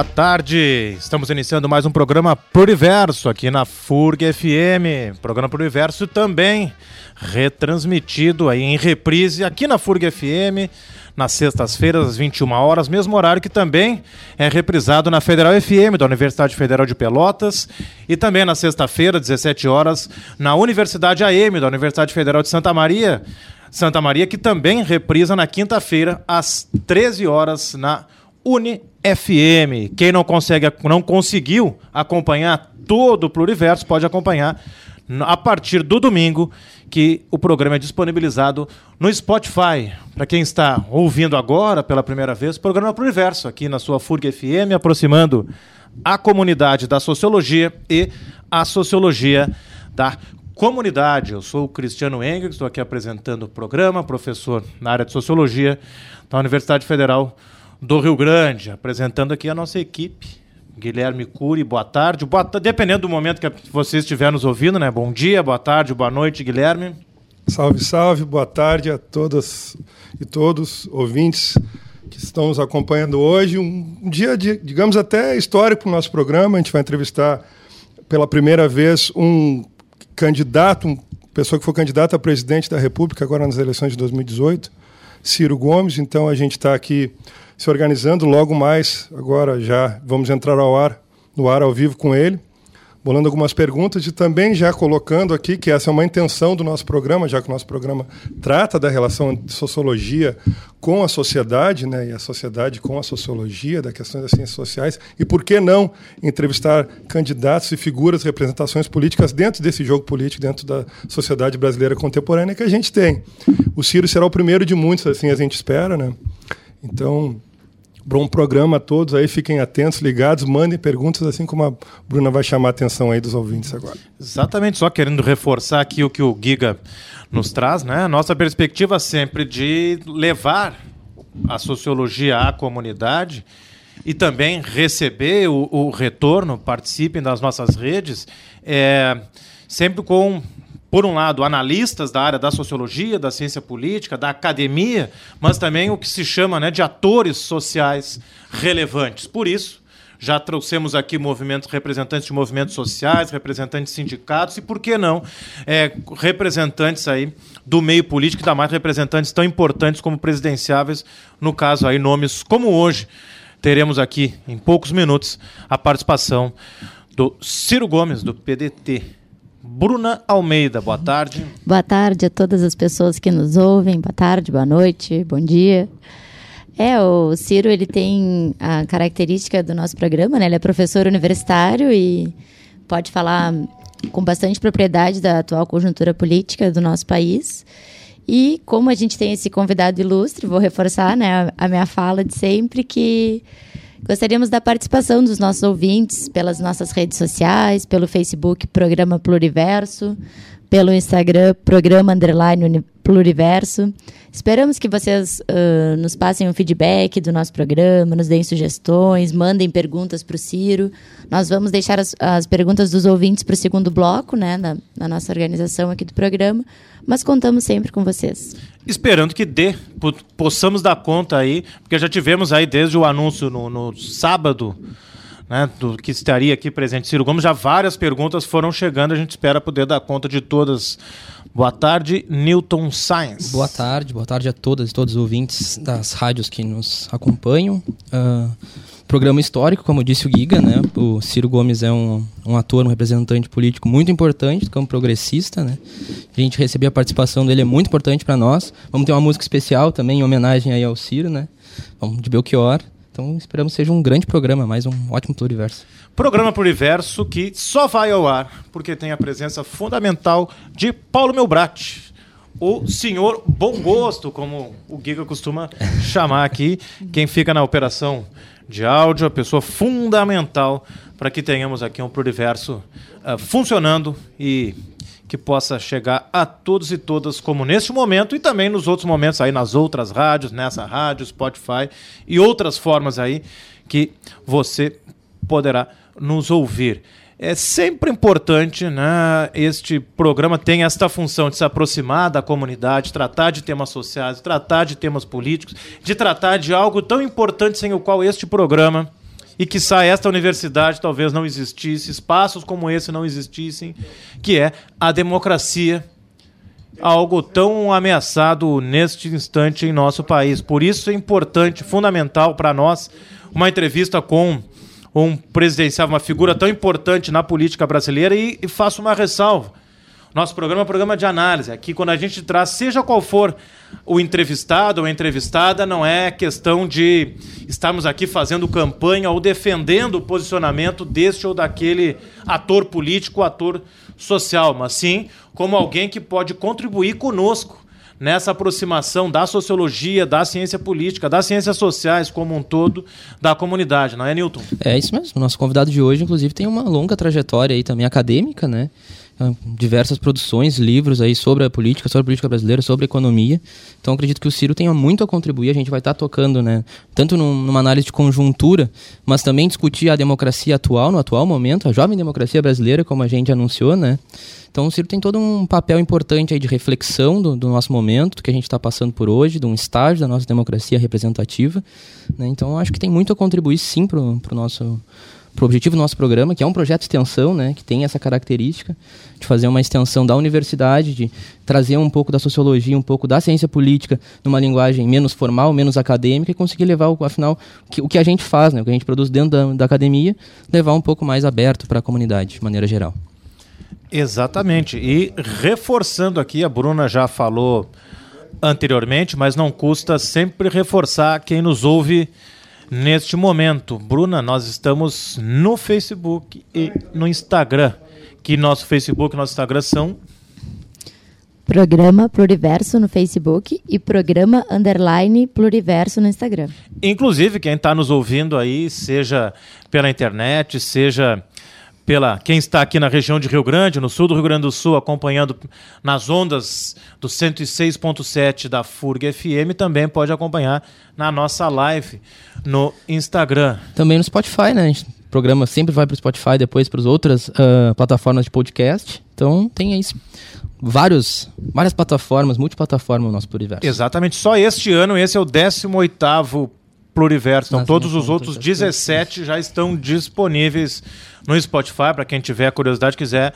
Boa tarde! Estamos iniciando mais um programa Pluriverso aqui na FURG FM. Programa Pluriverso também retransmitido aí em reprise aqui na FURG FM nas sextas-feiras às 21 horas, mesmo horário que também é reprisado na Federal FM da Universidade Federal de Pelotas e também na sexta-feira, 17 horas, na Universidade AM da Universidade Federal de Santa Maria. Santa Maria, que também reprisa na quinta-feira, às 13 horas, na UniFM. Quem não consegue, não conseguiu acompanhar todo o Pluriverso, pode acompanhar a partir do domingo, que o programa é disponibilizado no Spotify. Para quem está ouvindo agora pela primeira vez, o programa Pluriverso, aqui na sua FURG FM, aproximando a comunidade da sociologia e a sociologia da comunidade. Eu sou o Cristiano Engel, estou aqui apresentando o programa, professor na área de sociologia da Universidade Federal do Rio Grande, apresentando aqui a nossa equipe. Guilherme Cury, boa tarde. Boa Dependendo do momento que você estiver nos ouvindo, né? Bom dia, boa tarde, boa noite, Guilherme. Salve, salve, boa tarde a todas e todos ouvintes que estão nos acompanhando hoje. Um dia, de, digamos, até histórico para o nosso programa. A gente vai entrevistar pela primeira vez um candidato, uma pessoa que foi candidata a presidente da República agora nas eleições de 2018, Ciro Gomes. Então a gente está aqui se organizando logo mais. Agora já vamos entrar ao ar, no ar ao vivo com ele, bolando algumas perguntas e também já colocando aqui que essa é uma intenção do nosso programa, já que o nosso programa trata da relação de sociologia com a sociedade, né, e a sociedade com a sociologia, da questão das ciências sociais, e por que não entrevistar candidatos e figuras, representações políticas dentro desse jogo político, dentro da sociedade brasileira contemporânea que a gente tem. O Ciro será o primeiro de muitos, assim a gente espera, né? Então, bom programa a todos aí, fiquem atentos, ligados, mandem perguntas, assim como a Bruna vai chamar a atenção aí dos ouvintes agora. Exatamente, só querendo reforçar aqui o que o Giga nos traz, né? Nossa perspectiva sempre de levar a sociologia à comunidade e também receber o, o retorno, participem das nossas redes, é, sempre com por um lado, analistas da área da sociologia, da ciência política, da academia, mas também o que se chama né, de atores sociais relevantes. Por isso, já trouxemos aqui movimentos, representantes de movimentos sociais, representantes de sindicatos e, por que não, é, representantes aí do meio político, ainda mais representantes tão importantes como presidenciáveis, no caso aí nomes como hoje. Teremos aqui, em poucos minutos, a participação do Ciro Gomes, do PDT. Bruna Almeida, boa tarde. Boa tarde a todas as pessoas que nos ouvem. Boa tarde, boa noite, bom dia. É, o Ciro, ele tem a característica do nosso programa, né? Ele é professor universitário e pode falar com bastante propriedade da atual conjuntura política do nosso país. E como a gente tem esse convidado ilustre, vou reforçar né, a minha fala de sempre que Gostaríamos da participação dos nossos ouvintes pelas nossas redes sociais, pelo Facebook Programa Pluriverso, pelo Instagram Programa Underline Pluriverso. Esperamos que vocês uh, nos passem um feedback do nosso programa, nos deem sugestões, mandem perguntas para o Ciro. Nós vamos deixar as, as perguntas dos ouvintes para o segundo bloco, né, na, na nossa organização aqui do programa, mas contamos sempre com vocês. Esperando que dê, possamos dar conta aí, porque já tivemos aí desde o anúncio no, no sábado né, do que estaria aqui presente Ciro Gomes, já várias perguntas foram chegando, a gente espera poder dar conta de todas. Boa tarde, Newton Science. Boa tarde, boa tarde a todas e todos os ouvintes das rádios que nos acompanham. Uh, programa histórico, como disse o Giga, né? O Ciro Gomes é um, um ator, um representante político muito importante do campo progressista, né? A gente receber a participação dele é muito importante para nós. Vamos ter uma música especial também em homenagem aí ao Ciro, né? Vamos de Belchior. Então esperamos seja um grande programa, mais um ótimo pluriverso. Programa Pluriverso que só vai ao ar porque tem a presença fundamental de Paulo Melbrat, o senhor bom gosto, como o Giga costuma chamar aqui, quem fica na operação de áudio, a pessoa fundamental para que tenhamos aqui um Pluriverso uh, funcionando e que possa chegar a todos e todas, como neste momento e também nos outros momentos aí nas outras rádios, nessa rádio, Spotify e outras formas aí que você poderá nos ouvir. É sempre importante, né? Este programa tem esta função de se aproximar da comunidade, tratar de temas sociais, tratar de temas políticos, de tratar de algo tão importante sem o qual este programa e que sai esta universidade talvez não existisse, espaços como esse não existissem, que é a democracia, algo tão ameaçado neste instante em nosso país. Por isso é importante, fundamental para nós, uma entrevista com um presidencial, uma figura tão importante na política brasileira e, e faço uma ressalva. Nosso programa é um programa de análise. Aqui, quando a gente traz, seja qual for o entrevistado ou a entrevistada, não é questão de estarmos aqui fazendo campanha ou defendendo o posicionamento deste ou daquele ator político, ator social, mas sim como alguém que pode contribuir conosco nessa aproximação da sociologia, da ciência política, das ciências sociais como um todo, da comunidade, não é, Newton? É isso mesmo. Nosso convidado de hoje, inclusive, tem uma longa trajetória aí também acadêmica, né? Diversas produções, livros aí sobre a política, sobre a política brasileira, sobre a economia. Então acredito que o Ciro tenha muito a contribuir. A gente vai estar tá tocando, né, tanto numa análise de conjuntura, mas também discutir a democracia atual, no atual momento, a jovem democracia brasileira, como a gente anunciou, né? Então o Ciro tem todo um papel importante aí de reflexão do, do nosso momento, do que a gente está passando por hoje, de um estágio da nossa democracia representativa. Né? Então acho que tem muito a contribuir sim para o nosso o objetivo do nosso programa, que é um projeto de extensão, né, que tem essa característica de fazer uma extensão da universidade, de trazer um pouco da sociologia, um pouco da ciência política numa linguagem menos formal, menos acadêmica e conseguir levar, afinal, o que, a gente faz, né, o que a gente produz dentro da, da academia, levar um pouco mais aberto para a comunidade, de maneira geral. Exatamente. E reforçando aqui, a Bruna já falou anteriormente, mas não custa sempre reforçar quem nos ouve neste momento. Bruna, nós estamos no Facebook e no Instagram. Que nosso Facebook e nosso Instagram são Programa Pluriverso no Facebook e Programa Underline Pluriverso no Instagram. Inclusive, quem está nos ouvindo aí, seja pela internet, seja pela quem está aqui na região de Rio Grande, no sul do Rio Grande do Sul, acompanhando nas ondas do 106.7 da FURG FM, também pode acompanhar na nossa live no Instagram. Também no Spotify, né? O programa sempre vai para o Spotify, depois para as outras uh, plataformas de podcast. Então tem aí vários, várias plataformas, multiplataformas no nosso Pluriverso. Exatamente. Só este ano, esse é o 18º Pluriverso. Então, todos os outros 17 já estão disponíveis no Spotify, para quem tiver curiosidade, quiser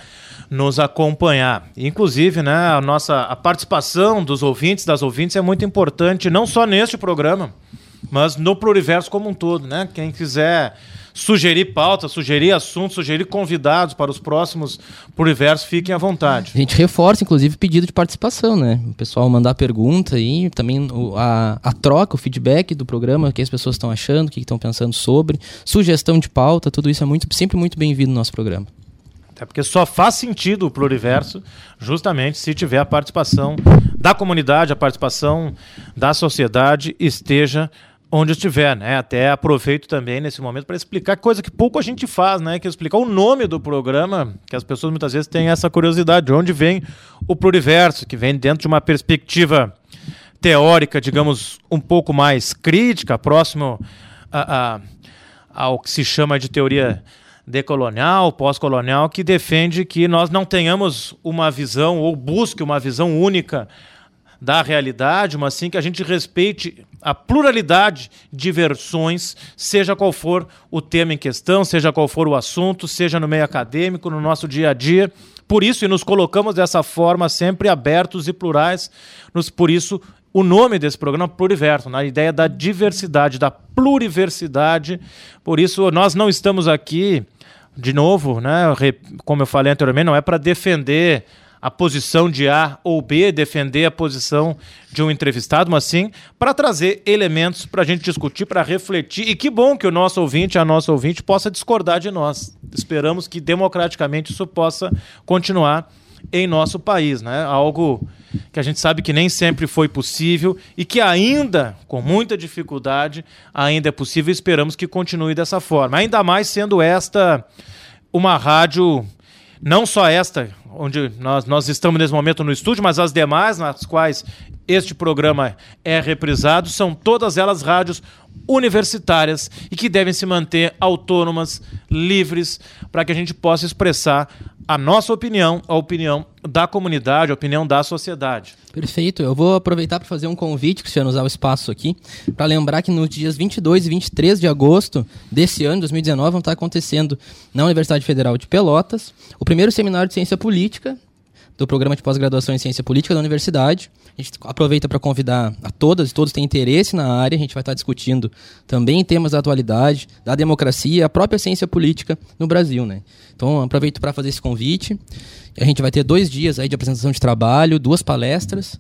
nos acompanhar. Inclusive, né, a nossa a participação dos ouvintes, das ouvintes, é muito importante, não só neste programa, mas no Pluriverso como um todo. Né? Quem quiser sugerir pautas, sugerir assuntos, sugerir convidados para os próximos Pluriverso, fiquem à vontade. A gente reforça, inclusive, pedido de participação, né? O pessoal mandar pergunta e também a, a troca, o feedback do programa, o que as pessoas estão achando, o que estão pensando sobre, sugestão de pauta, tudo isso é muito, sempre muito bem-vindo no nosso programa. Até porque só faz sentido o pluriverso justamente se tiver a participação da comunidade, a participação da sociedade esteja onde estiver, né? Até aproveito também nesse momento para explicar coisa que pouco a gente faz, né? Que é explicar o nome do programa, que as pessoas muitas vezes têm essa curiosidade, de onde vem o pluriverso, que vem dentro de uma perspectiva teórica, digamos, um pouco mais crítica, próximo a, a, ao que se chama de teoria decolonial, pós-colonial, que defende que nós não tenhamos uma visão ou busque uma visão única da realidade, mas sim que a gente respeite a pluralidade de versões, seja qual for o tema em questão, seja qual for o assunto, seja no meio acadêmico, no nosso dia a dia. Por isso, e nos colocamos dessa forma sempre abertos e plurais, nos, por isso o nome desse programa Pluriverso, na ideia da diversidade, da pluriversidade. Por isso, nós não estamos aqui, de novo, né, como eu falei anteriormente, não é para defender a posição de A ou B, defender a posição de um entrevistado, mas sim para trazer elementos para a gente discutir, para refletir. E que bom que o nosso ouvinte, a nossa ouvinte, possa discordar de nós. Esperamos que democraticamente isso possa continuar em nosso país, né? Algo que a gente sabe que nem sempre foi possível e que ainda, com muita dificuldade, ainda é possível. Esperamos que continue dessa forma. Ainda mais sendo esta uma rádio não só esta, onde nós, nós estamos nesse momento no estúdio, mas as demais, nas quais este programa é reprisado, são todas elas rádios universitárias e que devem se manter autônomas, livres, para que a gente possa expressar a nossa opinião, a opinião da comunidade, a opinião da sociedade. Perfeito. Eu vou aproveitar para fazer um convite, Cristiano, usar o espaço aqui, para lembrar que nos dias 22 e 23 de agosto desse ano, 2019, vão estar acontecendo na Universidade Federal de Pelotas o primeiro seminário de ciência política do programa de pós-graduação em ciência política da universidade. A gente aproveita para convidar a todas e todos que têm interesse na área. A gente vai estar discutindo também temas da atualidade, da democracia, a própria ciência política no Brasil, né? Então aproveito para fazer esse convite. A gente vai ter dois dias aí de apresentação de trabalho, duas palestras.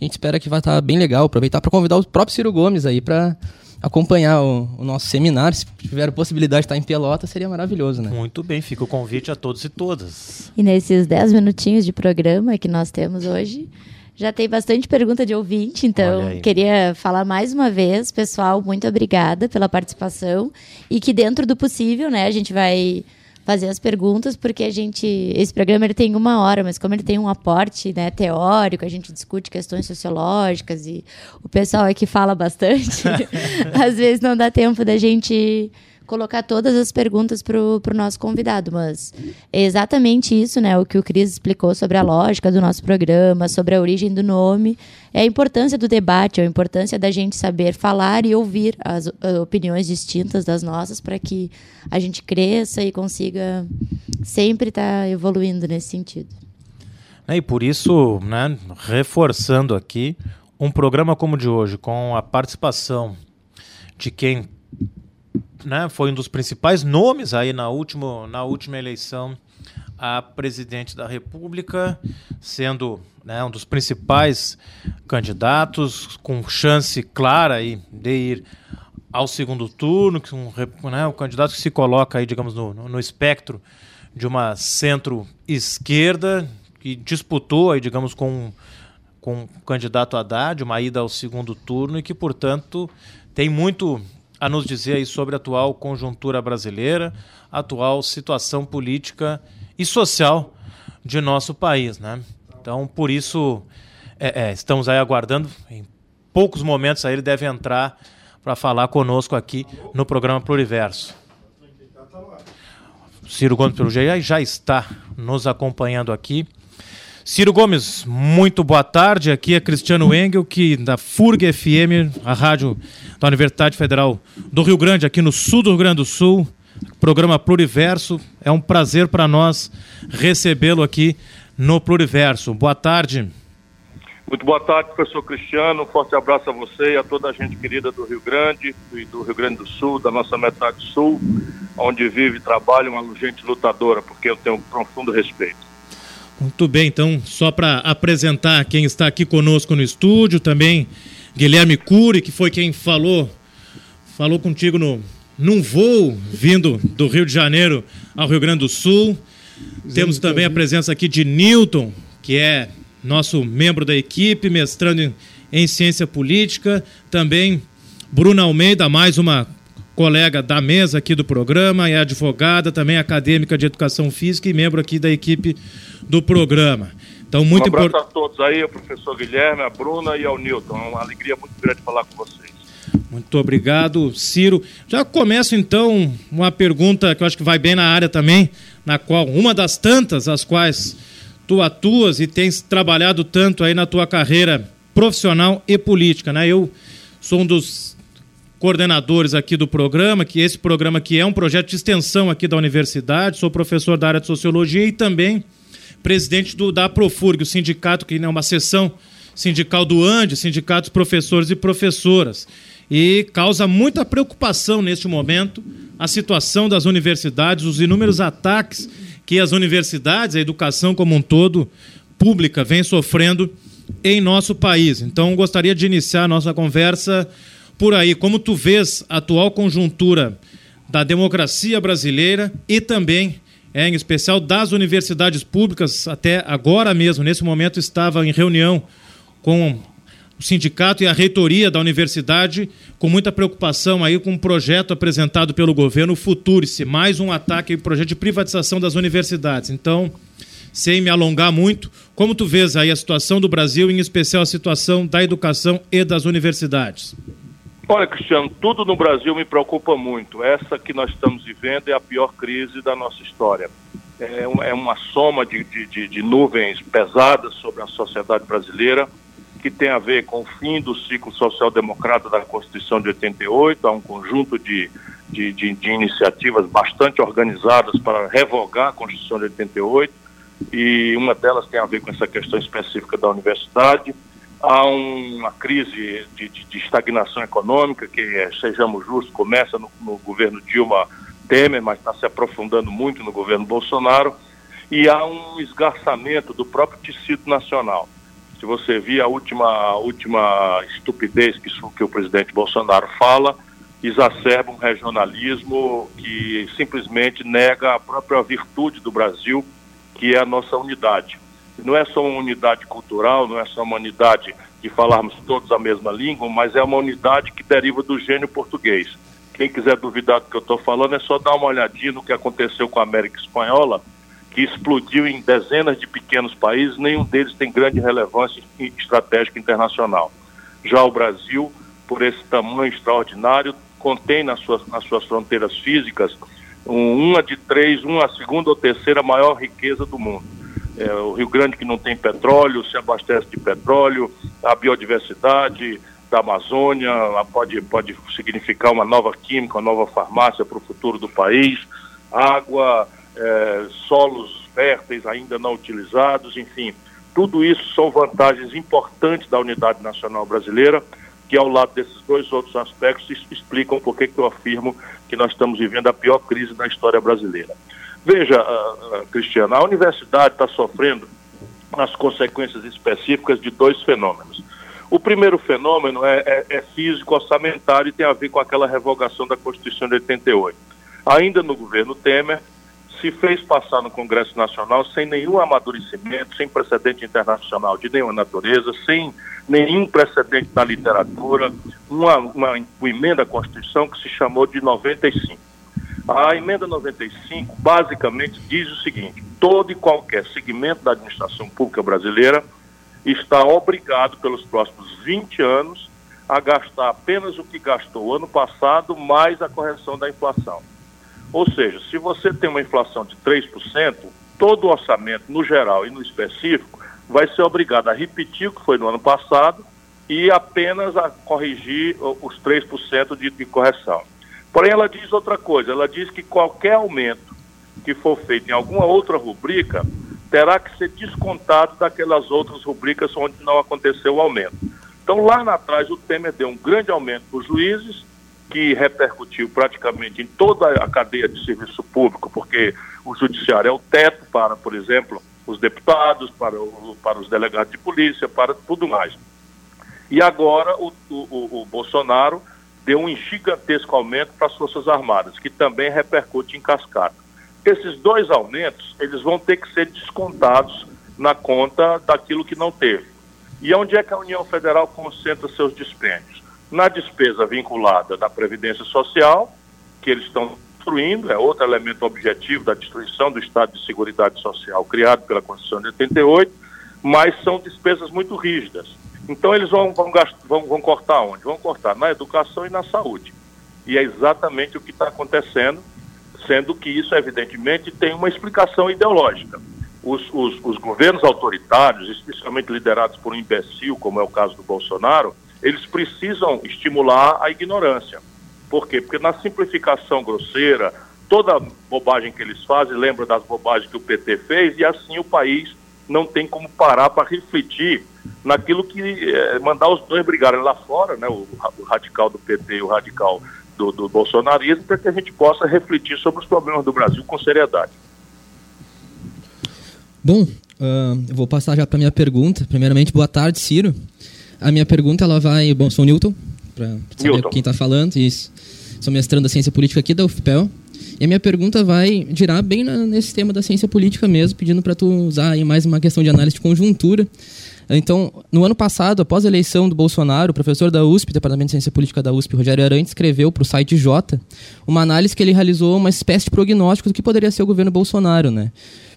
A gente espera que vai estar bem legal. Aproveitar para convidar o próprio Ciro Gomes aí para acompanhar o, o, nosso seminário. Se tiver a possibilidade de estar em Pelota, seria maravilhoso, né? Muito bem, fica o convite a todos e todas. E nesses 10 minutinhos de programa que nós temos hoje, já tem bastante pergunta de ouvinte, então queria falar mais uma vez, pessoal, muito obrigada pela participação e que dentro do possível, né, a gente vai fazer as perguntas, porque a gente. Esse programa ele tem uma hora, mas como ele tem um aporte né, teórico, a gente discute questões sociológicas e o pessoal aqui fala bastante, às vezes não dá tempo da gente colocar todas as perguntas para o nosso convidado, mas é exatamente isso, né? O que o Cris explicou sobre a lógica do nosso programa, sobre a origem do nome, é a importância do debate, é a importância da gente saber falar e ouvir as opiniões distintas das nossas para que a gente cresça e consiga sempre estar tá evoluindo nesse sentido. É, e por isso, né, reforçando aqui, um programa como o de hoje, com a participação de quem né, foi um dos principais nomes aí na última, na última eleição a presidente da República, sendo né, um dos principais candidatos, com chance clara aí de ir ao segundo turno, um, né, o candidato que se coloca aí, digamos, no, no espectro de uma centro-esquerda, que disputou aí, digamos, com, com o candidato Haddad, uma ida ao segundo turno e que, portanto, tem muito a nos dizer aí sobre a atual conjuntura brasileira, atual situação política e social de nosso país, né? Então, por isso, é, é, estamos aí aguardando. Em poucos momentos aí ele deve entrar para falar conosco aqui no programa Pluriverso. Ciro Gomes, jeito, já está nos acompanhando aqui. Ciro Gomes, muito boa tarde. Aqui é Cristiano Engel, que da FURG FM, a rádio da Universidade Federal do Rio Grande, aqui no sul do Rio Grande do Sul. Programa Pluriverso. É um prazer para nós recebê-lo aqui no Pluriverso. Boa tarde. Muito boa tarde, professor Cristiano. Um forte abraço a você e a toda a gente querida do Rio Grande e do Rio Grande do Sul, da nossa metade sul, onde vive e trabalha uma gente lutadora, porque eu tenho um profundo respeito. Muito bem, então, só para apresentar quem está aqui conosco no estúdio, também Guilherme Cury, que foi quem falou, falou contigo no, num voo vindo do Rio de Janeiro ao Rio Grande do Sul. Temos também a presença aqui de Newton, que é nosso membro da equipe, mestrando em, em ciência política. Também Bruna Almeida, mais uma colega da mesa aqui do programa, é advogada, também acadêmica de educação física e membro aqui da equipe do programa. Então, muito um abraço import... a todos aí, o professor Guilherme, a Bruna e ao Nilton. É uma alegria muito grande falar com vocês. Muito obrigado, Ciro. Já começo então uma pergunta que eu acho que vai bem na área também, na qual uma das tantas as quais tu atuas e tens trabalhado tanto aí na tua carreira profissional e política, né? Eu sou um dos coordenadores aqui do programa, que esse programa aqui é um projeto de extensão aqui da universidade, sou professor da área de sociologia e também presidente do, da Profurg, o sindicato que é uma seção sindical do ANDE, sindicatos professores e professoras. E causa muita preocupação neste momento a situação das universidades, os inúmeros ataques que as universidades, a educação como um todo, pública, vem sofrendo em nosso país. Então, gostaria de iniciar a nossa conversa por aí. Como tu vês a atual conjuntura da democracia brasileira e também é, em especial das universidades públicas, até agora mesmo, nesse momento, estava em reunião com o sindicato e a reitoria da universidade, com muita preocupação aí com um projeto apresentado pelo governo Futurice, mais um ataque, um projeto de privatização das universidades. Então, sem me alongar muito, como tu vês aí a situação do Brasil, em especial a situação da educação e das universidades? Olha, Cristiano, tudo no Brasil me preocupa muito. Essa que nós estamos vivendo é a pior crise da nossa história. É, é uma soma de, de, de nuvens pesadas sobre a sociedade brasileira que tem a ver com o fim do ciclo social-democrata da Constituição de 88, há um conjunto de, de, de, de, iniciativas bastante organizadas para revogar a Constituição de 88, e uma delas tem a ver com essa questão específica da universidade. Há uma crise de, de estagnação econômica, que, é, sejamos justos, começa no, no governo Dilma Temer, mas está se aprofundando muito no governo Bolsonaro, e há um esgarçamento do próprio tecido nacional. Se você vir a última, a última estupidez que, que o presidente Bolsonaro fala, exacerba um regionalismo que simplesmente nega a própria virtude do Brasil, que é a nossa unidade. Não é só uma unidade cultural, não é só uma unidade de falarmos todos a mesma língua, mas é uma unidade que deriva do gênio português. Quem quiser duvidar do que eu estou falando é só dar uma olhadinha no que aconteceu com a América Espanhola, que explodiu em dezenas de pequenos países, nenhum deles tem grande relevância estratégica internacional. Já o Brasil, por esse tamanho extraordinário, contém nas suas, nas suas fronteiras físicas um, uma de três, uma segunda ou terceira maior riqueza do mundo. É, o Rio Grande que não tem petróleo, se abastece de petróleo, a biodiversidade da Amazônia pode, pode significar uma nova química, uma nova farmácia para o futuro do país, água, é, solos férteis ainda não utilizados, enfim, tudo isso são vantagens importantes da unidade nacional brasileira, que ao lado desses dois outros aspectos explicam por que eu afirmo que nós estamos vivendo a pior crise da história brasileira. Veja, uh, uh, Cristiano, a universidade está sofrendo as consequências específicas de dois fenômenos. O primeiro fenômeno é, é, é físico orçamentário e tem a ver com aquela revogação da Constituição de 88. Ainda no governo Temer, se fez passar no Congresso Nacional sem nenhum amadurecimento, sem precedente internacional de nenhuma natureza, sem nenhum precedente na literatura, uma, uma, uma emenda à Constituição que se chamou de 95. A emenda 95 basicamente diz o seguinte: todo e qualquer segmento da administração pública brasileira está obrigado pelos próximos 20 anos a gastar apenas o que gastou ano passado mais a correção da inflação. Ou seja, se você tem uma inflação de 3%, todo o orçamento, no geral e no específico, vai ser obrigado a repetir o que foi no ano passado e apenas a corrigir os 3% de, de correção. Porém, ela diz outra coisa: ela diz que qualquer aumento que for feito em alguma outra rubrica terá que ser descontado daquelas outras rubricas onde não aconteceu o aumento. Então, lá atrás, o Temer deu um grande aumento para os juízes, que repercutiu praticamente em toda a cadeia de serviço público, porque o judiciário é o teto para, por exemplo, os deputados, para, o, para os delegados de polícia, para tudo mais. E agora o, o, o Bolsonaro deu um gigantesco aumento para as Forças Armadas, que também repercute em cascata. Esses dois aumentos, eles vão ter que ser descontados na conta daquilo que não teve. E onde é que a União Federal concentra seus dispêndios? na despesa vinculada da Previdência Social, que eles estão destruindo, é outro elemento objetivo da destruição do Estado de Seguridade Social criado pela Constituição de 88, mas são despesas muito rígidas. Então eles vão, vão, vão, vão cortar onde? Vão cortar na educação e na saúde. E é exatamente o que está acontecendo, sendo que isso, evidentemente, tem uma explicação ideológica. Os, os, os governos autoritários, especialmente liderados por um imbecil, como é o caso do Bolsonaro, eles precisam estimular a ignorância. Por quê? Porque na simplificação grosseira, toda bobagem que eles fazem lembra das bobagens que o PT fez e assim o país não tem como parar para refletir naquilo que é, mandar os dois brigarem lá fora, né, o, o radical do PT e o radical do, do bolsonarismo, para que a gente possa refletir sobre os problemas do Brasil com seriedade. Bom, uh, eu vou passar já para minha pergunta. Primeiramente, boa tarde, Ciro. A minha pergunta ela vai. Bom, sou o Newton, para saber Newton. quem está falando. Isso. Sou mestrando da ciência política aqui da UFPEL. E a minha pergunta vai girar bem na, nesse tema da ciência política mesmo, pedindo para tu usar aí mais uma questão de análise de conjuntura. Então, no ano passado, após a eleição do Bolsonaro, o professor da USP, Departamento de Ciência Política da USP, Rogério Arantes, escreveu para o site J uma análise que ele realizou, uma espécie de prognóstico do que poderia ser o governo Bolsonaro, né?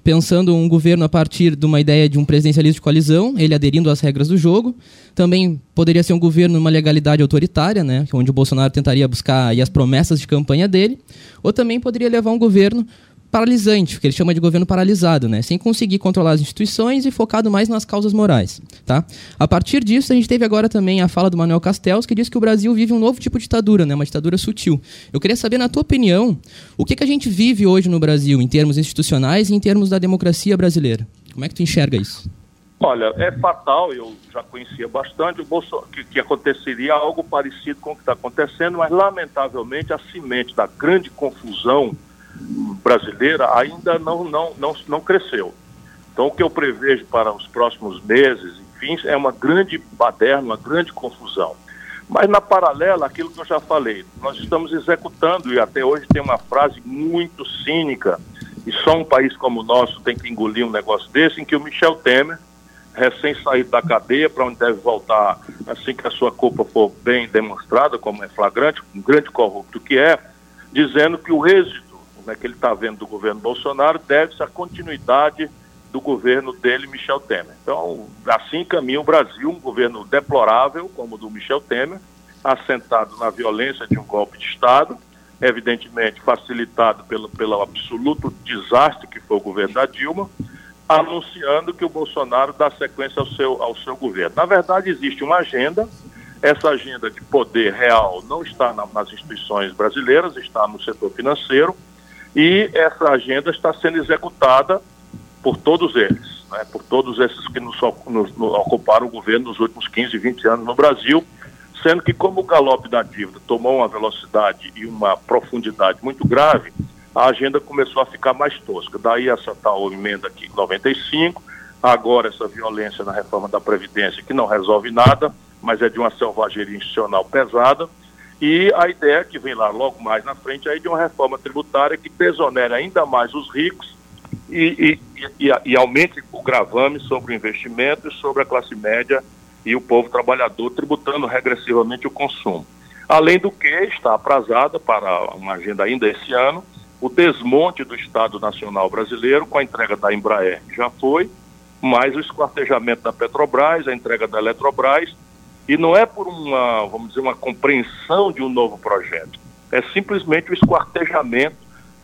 pensando um governo a partir de uma ideia de um presidencialismo de coalizão, ele aderindo às regras do jogo. Também poderia ser um governo numa legalidade autoritária, né, onde o Bolsonaro tentaria buscar as promessas de campanha dele. Ou também poderia levar um governo paralisante, que ele chama de governo paralisado, né? sem conseguir controlar as instituições e focado mais nas causas morais. Tá? A partir disso, a gente teve agora também a fala do Manuel Castells, que diz que o Brasil vive um novo tipo de ditadura, né? uma ditadura sutil. Eu queria saber, na tua opinião, o que, que a gente vive hoje no Brasil, em termos institucionais e em termos da democracia brasileira? Como é que tu enxerga isso? Olha, é fatal, eu já conhecia bastante o que, que aconteceria algo parecido com o que está acontecendo, mas lamentavelmente a semente da grande confusão brasileira ainda não, não, não, não cresceu. Então, o que eu prevejo para os próximos meses, enfim, é uma grande baderna, uma grande confusão. Mas, na paralela, aquilo que eu já falei, nós estamos executando, e até hoje tem uma frase muito cínica, e só um país como o nosso tem que engolir um negócio desse, em que o Michel Temer, recém-saído da cadeia, para onde deve voltar assim que a sua culpa for bem demonstrada, como é flagrante, um grande corrupto que é, dizendo que o êxito né, que ele está vendo do governo Bolsonaro deve-se à continuidade do governo dele, Michel Temer. Então, assim caminha o Brasil, um governo deplorável, como o do Michel Temer, assentado na violência de um golpe de Estado, evidentemente facilitado pelo, pelo absoluto desastre que foi o governo da Dilma, anunciando que o Bolsonaro dá sequência ao seu, ao seu governo. Na verdade, existe uma agenda, essa agenda de poder real não está na, nas instituições brasileiras, está no setor financeiro, e essa agenda está sendo executada por todos eles, né, por todos esses que nos, nos, nos, ocuparam o governo nos últimos 15, 20 anos no Brasil, sendo que como o galope da dívida tomou uma velocidade e uma profundidade muito grave, a agenda começou a ficar mais tosca. Daí essa tal emenda aqui 95, agora essa violência na reforma da Previdência, que não resolve nada, mas é de uma selvageria institucional pesada, e a ideia que vem lá logo mais na frente aí de uma reforma tributária que desonere ainda mais os ricos e, e, e, e aumente o gravame sobre o investimento e sobre a classe média e o povo trabalhador, tributando regressivamente o consumo. Além do que está aprazada para uma agenda ainda esse ano o desmonte do Estado Nacional Brasileiro com a entrega da Embraer, que já foi, mais o esquartejamento da Petrobras, a entrega da Eletrobras e não é por uma, vamos dizer, uma compreensão de um novo projeto. É simplesmente o esquartejamento,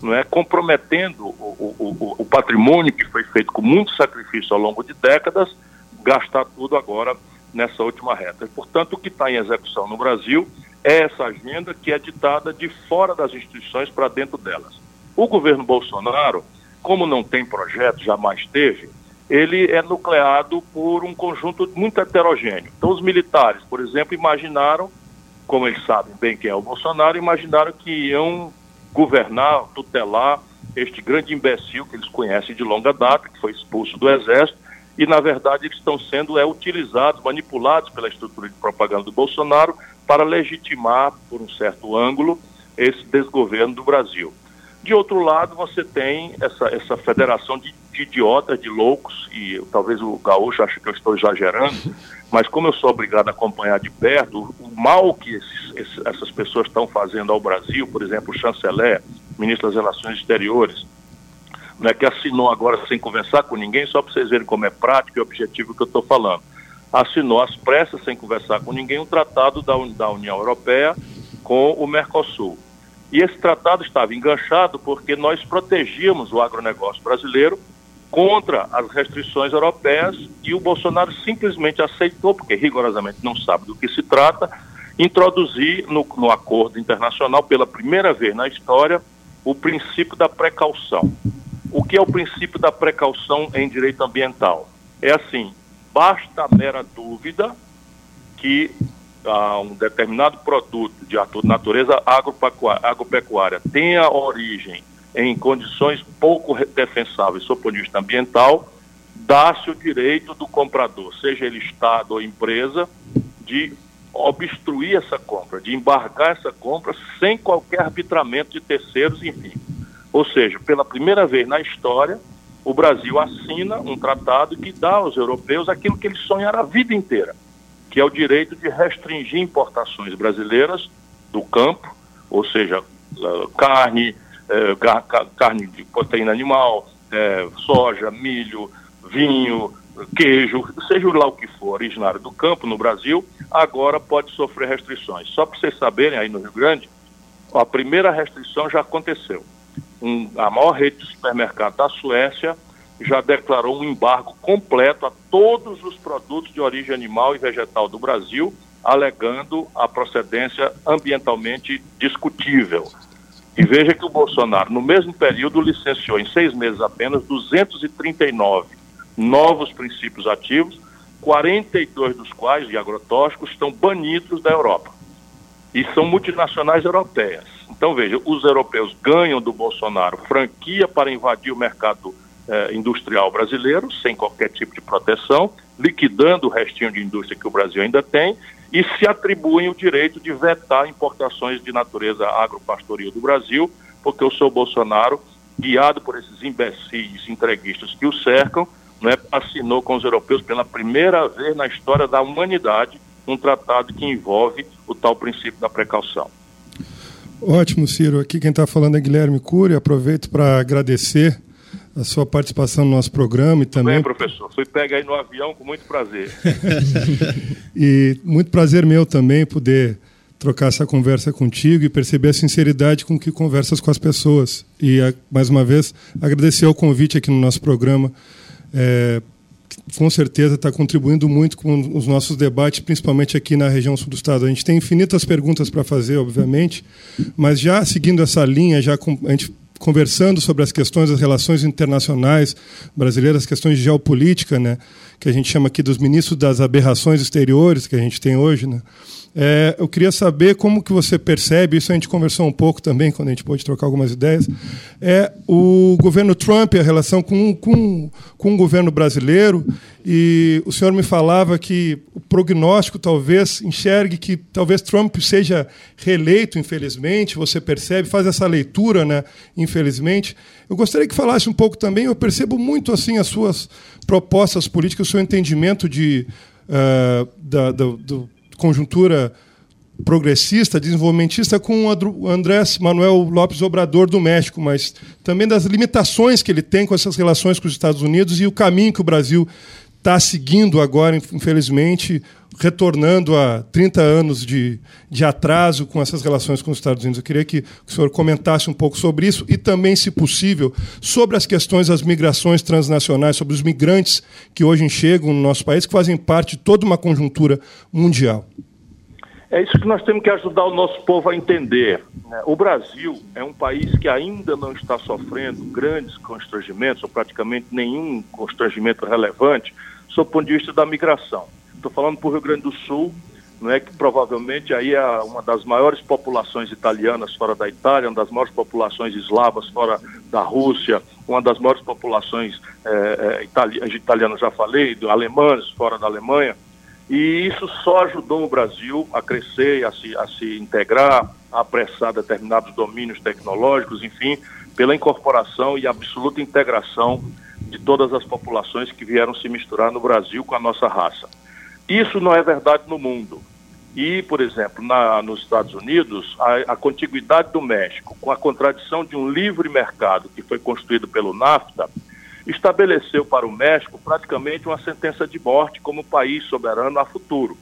não é comprometendo o, o, o patrimônio que foi feito com muito sacrifício ao longo de décadas, gastar tudo agora nessa última reta. Portanto, o que está em execução no Brasil é essa agenda que é ditada de fora das instituições para dentro delas. O governo Bolsonaro, como não tem projeto, jamais teve, ele é nucleado por um conjunto muito heterogêneo. Então, os militares, por exemplo, imaginaram, como eles sabem bem quem é o Bolsonaro, imaginaram que iam governar, tutelar este grande imbecil que eles conhecem de longa data, que foi expulso do Exército, e, na verdade, eles estão sendo é, utilizados, manipulados pela estrutura de propaganda do Bolsonaro para legitimar, por um certo ângulo, esse desgoverno do Brasil. De outro lado, você tem essa, essa federação de, de idiotas, de loucos, e talvez o gaúcho ache que eu estou exagerando, mas como eu sou obrigado a acompanhar de perto, o, mal que esses, esses, essas pessoas estão fazendo ao Brasil, por exemplo, o chanceler, ministro das Relações Exteriores, né, que assinou agora sem conversar com ninguém, só para vocês verem como é prático e objetivo que eu estou falando. Assinou às pressas, sem conversar com ninguém, um tratado da, da União Europeia com o Mercosul. E esse tratado estava enganchado porque nós protegíamos o agronegócio brasileiro contra as restrições europeias e o Bolsonaro simplesmente aceitou, porque rigorosamente não sabe do que se trata, introduzir no, no acordo internacional, pela primeira vez na história, o princípio da precaução. O que é o princípio da precaução em direito ambiental? É assim: basta a mera dúvida que a um determinado produto de natureza agropecuária tenha origem em condições pouco defensáveis sob o ponto de vista ambiental, dá-se o direito do comprador, seja ele Estado ou empresa, de obstruir essa compra, de embargar essa compra sem qualquer arbitramento de terceiros, enfim. Ou seja, pela primeira vez na história, o Brasil assina um tratado que dá aos europeus aquilo que eles sonharam a vida inteira, que é o direito de restringir importações brasileiras do campo, ou seja, carne, eh, carne de proteína animal, eh, soja, milho, vinho, queijo, seja lá o que for, originário do campo no Brasil, agora pode sofrer restrições. Só para vocês saberem, aí no Rio Grande, a primeira restrição já aconteceu. Um, a maior rede de supermercado da Suécia já declarou um embargo completo a todos os produtos de origem animal e vegetal do Brasil, alegando a procedência ambientalmente discutível. E veja que o Bolsonaro, no mesmo período, licenciou em seis meses apenas 239 novos princípios ativos, 42 dos quais, de agrotóxicos, estão banidos da Europa. E são multinacionais europeias. Então, veja, os europeus ganham do Bolsonaro franquia para invadir o mercado eh, industrial brasileiro, sem qualquer tipo de proteção, liquidando o restinho de indústria que o Brasil ainda tem, e se atribuem o direito de vetar importações de natureza agropastoril do Brasil, porque o seu Bolsonaro, guiado por esses imbecis entreguistas que o cercam, né, assinou com os europeus pela primeira vez na história da humanidade um tratado que envolve o tal princípio da precaução. Ótimo, Ciro. Aqui quem está falando é Guilherme Cury. Aproveito para agradecer a sua participação no nosso programa e também. Bem, professor, fui pega aí no avião com muito prazer. e muito prazer meu também poder trocar essa conversa contigo e perceber a sinceridade com que conversas com as pessoas. E mais uma vez agradecer o convite aqui no nosso programa é, com certeza está contribuindo muito com os nossos debates, principalmente aqui na região sul do estado. A gente tem infinitas perguntas para fazer, obviamente, mas já seguindo essa linha, já com, a gente conversando sobre as questões das relações internacionais brasileiras, questões de geopolítica, né, que a gente chama aqui dos ministros das aberrações exteriores que a gente tem hoje, né, é, eu queria saber como que você percebe, isso a gente conversou um pouco também, quando a gente pôde trocar algumas ideias, é o governo Trump, a relação com, com, com o governo brasileiro, e o senhor me falava que o prognóstico talvez enxergue que talvez Trump seja reeleito, infelizmente, você percebe, faz essa leitura, né, infelizmente. Eu gostaria que falasse um pouco também, eu percebo muito assim as suas propostas políticas, o seu entendimento de, uh, da, do, do conjuntura progressista, desenvolvimentista, com o Andrés Manuel Lopes Obrador do México, mas também das limitações que ele tem com essas relações com os Estados Unidos e o caminho que o Brasil está seguindo agora, infelizmente, retornando a 30 anos de, de atraso com essas relações com os Estados Unidos. Eu queria que o senhor comentasse um pouco sobre isso e também, se possível, sobre as questões das migrações transnacionais, sobre os migrantes que hoje chegam no nosso país, que fazem parte de toda uma conjuntura mundial. É isso que nós temos que ajudar o nosso povo a entender. Né? O Brasil é um país que ainda não está sofrendo grandes constrangimentos, ou praticamente nenhum constrangimento relevante, sob o ponto de vista da migração. Estou falando para o Rio Grande do Sul, não é que provavelmente aí é uma das maiores populações italianas fora da Itália, uma das maiores populações eslavas fora da Rússia, uma das maiores populações é, é, italianas, já falei, alemãs fora da Alemanha. E isso só ajudou o Brasil a crescer, a se, a se integrar, a apressar determinados domínios tecnológicos, enfim, pela incorporação e absoluta integração de todas as populações que vieram se misturar no Brasil com a nossa raça. Isso não é verdade no mundo. E, por exemplo, na, nos Estados Unidos, a, a contiguidade do México, com a contradição de um livre mercado que foi construído pelo NAFTA, estabeleceu para o México praticamente uma sentença de morte como país soberano a futuro.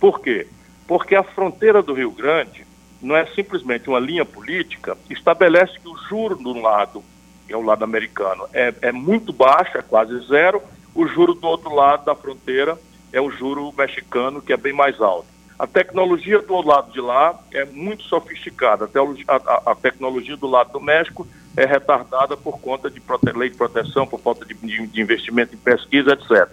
Por quê? Porque a fronteira do Rio Grande não é simplesmente uma linha política, estabelece que o juro do lado, que é o lado americano, é, é muito baixo, é quase zero, o juro do outro lado da fronteira é o juro mexicano, que é bem mais alto. A tecnologia do lado de lá é muito sofisticada. A, a, a tecnologia do lado do México é retardada por conta de lei de proteção, por falta de, de, investimento em pesquisa, etc.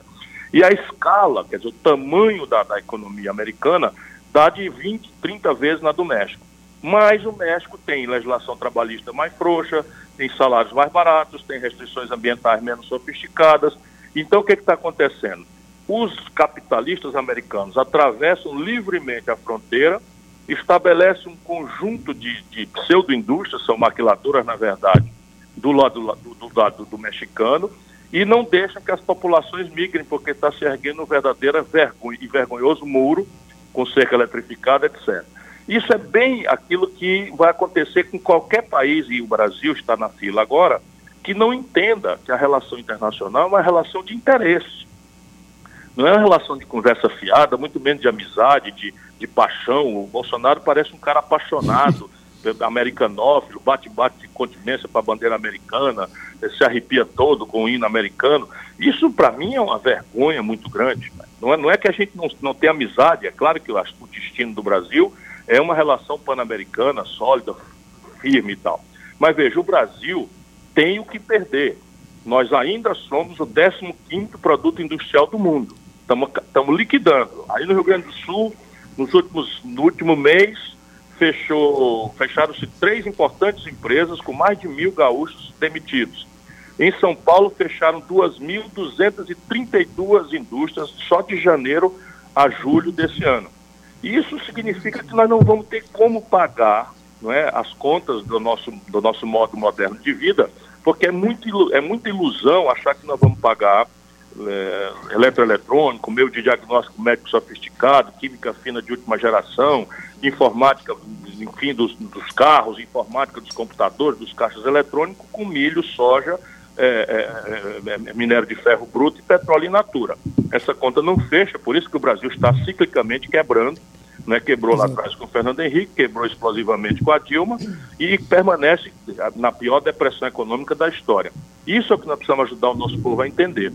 E a escala, quer dizer, o tamanho da, da economia americana, dá de 20, 30 vezes na do México. Mas o México tem legislação trabalhista mais frouxa, tem salários mais baratos, tem restrições ambientais menos sofisticadas. Então, o que está acontecendo? Os capitalistas americanos atravessam livremente a fronteira estabelece um conjunto de, de pseudo-indústrias, são maquiladoras, na verdade, do lado do, do do mexicano, e não deixa que as populações migrem, porque está se erguendo um verdadeiro e vergonhoso muro com cerca eletrificada, etc. Isso é bem aquilo que vai acontecer com qualquer país, e o Brasil está na fila agora, que não entenda que a relação internacional é uma relação de interesse. Não é uma relação de conversa fiada, muito menos de amizade, de, de paixão. O Bolsonaro parece um cara apaixonado, americanófilo, bate-bate de continência para a bandeira americana, se arrepia todo com o hino americano. Isso, para mim, é uma vergonha muito grande. Não é, não é que a gente não, não tem amizade, é claro que eu acho que o destino do Brasil é uma relação pan-americana sólida, firme e tal. Mas veja, o Brasil tem o que perder. Nós ainda somos o 15º produto industrial do mundo. Estamos liquidando. Aí no Rio Grande do Sul, nos últimos, no último mês, fechou, fecharam-se três importantes empresas com mais de mil gaúchos demitidos. Em São Paulo, fecharam 2.232 indústrias só de janeiro a julho desse ano. Isso significa que nós não vamos ter como pagar não é, as contas do nosso, do nosso modo moderno de vida, porque é, muito, é muita ilusão achar que nós vamos pagar é, eletroeletrônico, meio de diagnóstico médico sofisticado, química fina de última geração, informática, enfim, dos, dos carros, informática dos computadores, dos caixas eletrônicos, com milho, soja, é, é, é, é, minério de ferro bruto e petróleo in natura. Essa conta não fecha, por isso que o Brasil está ciclicamente quebrando né, quebrou lá atrás com o Fernando Henrique, quebrou explosivamente com a Dilma e permanece na pior depressão econômica da história. Isso é o que nós precisamos ajudar o nosso povo a entender.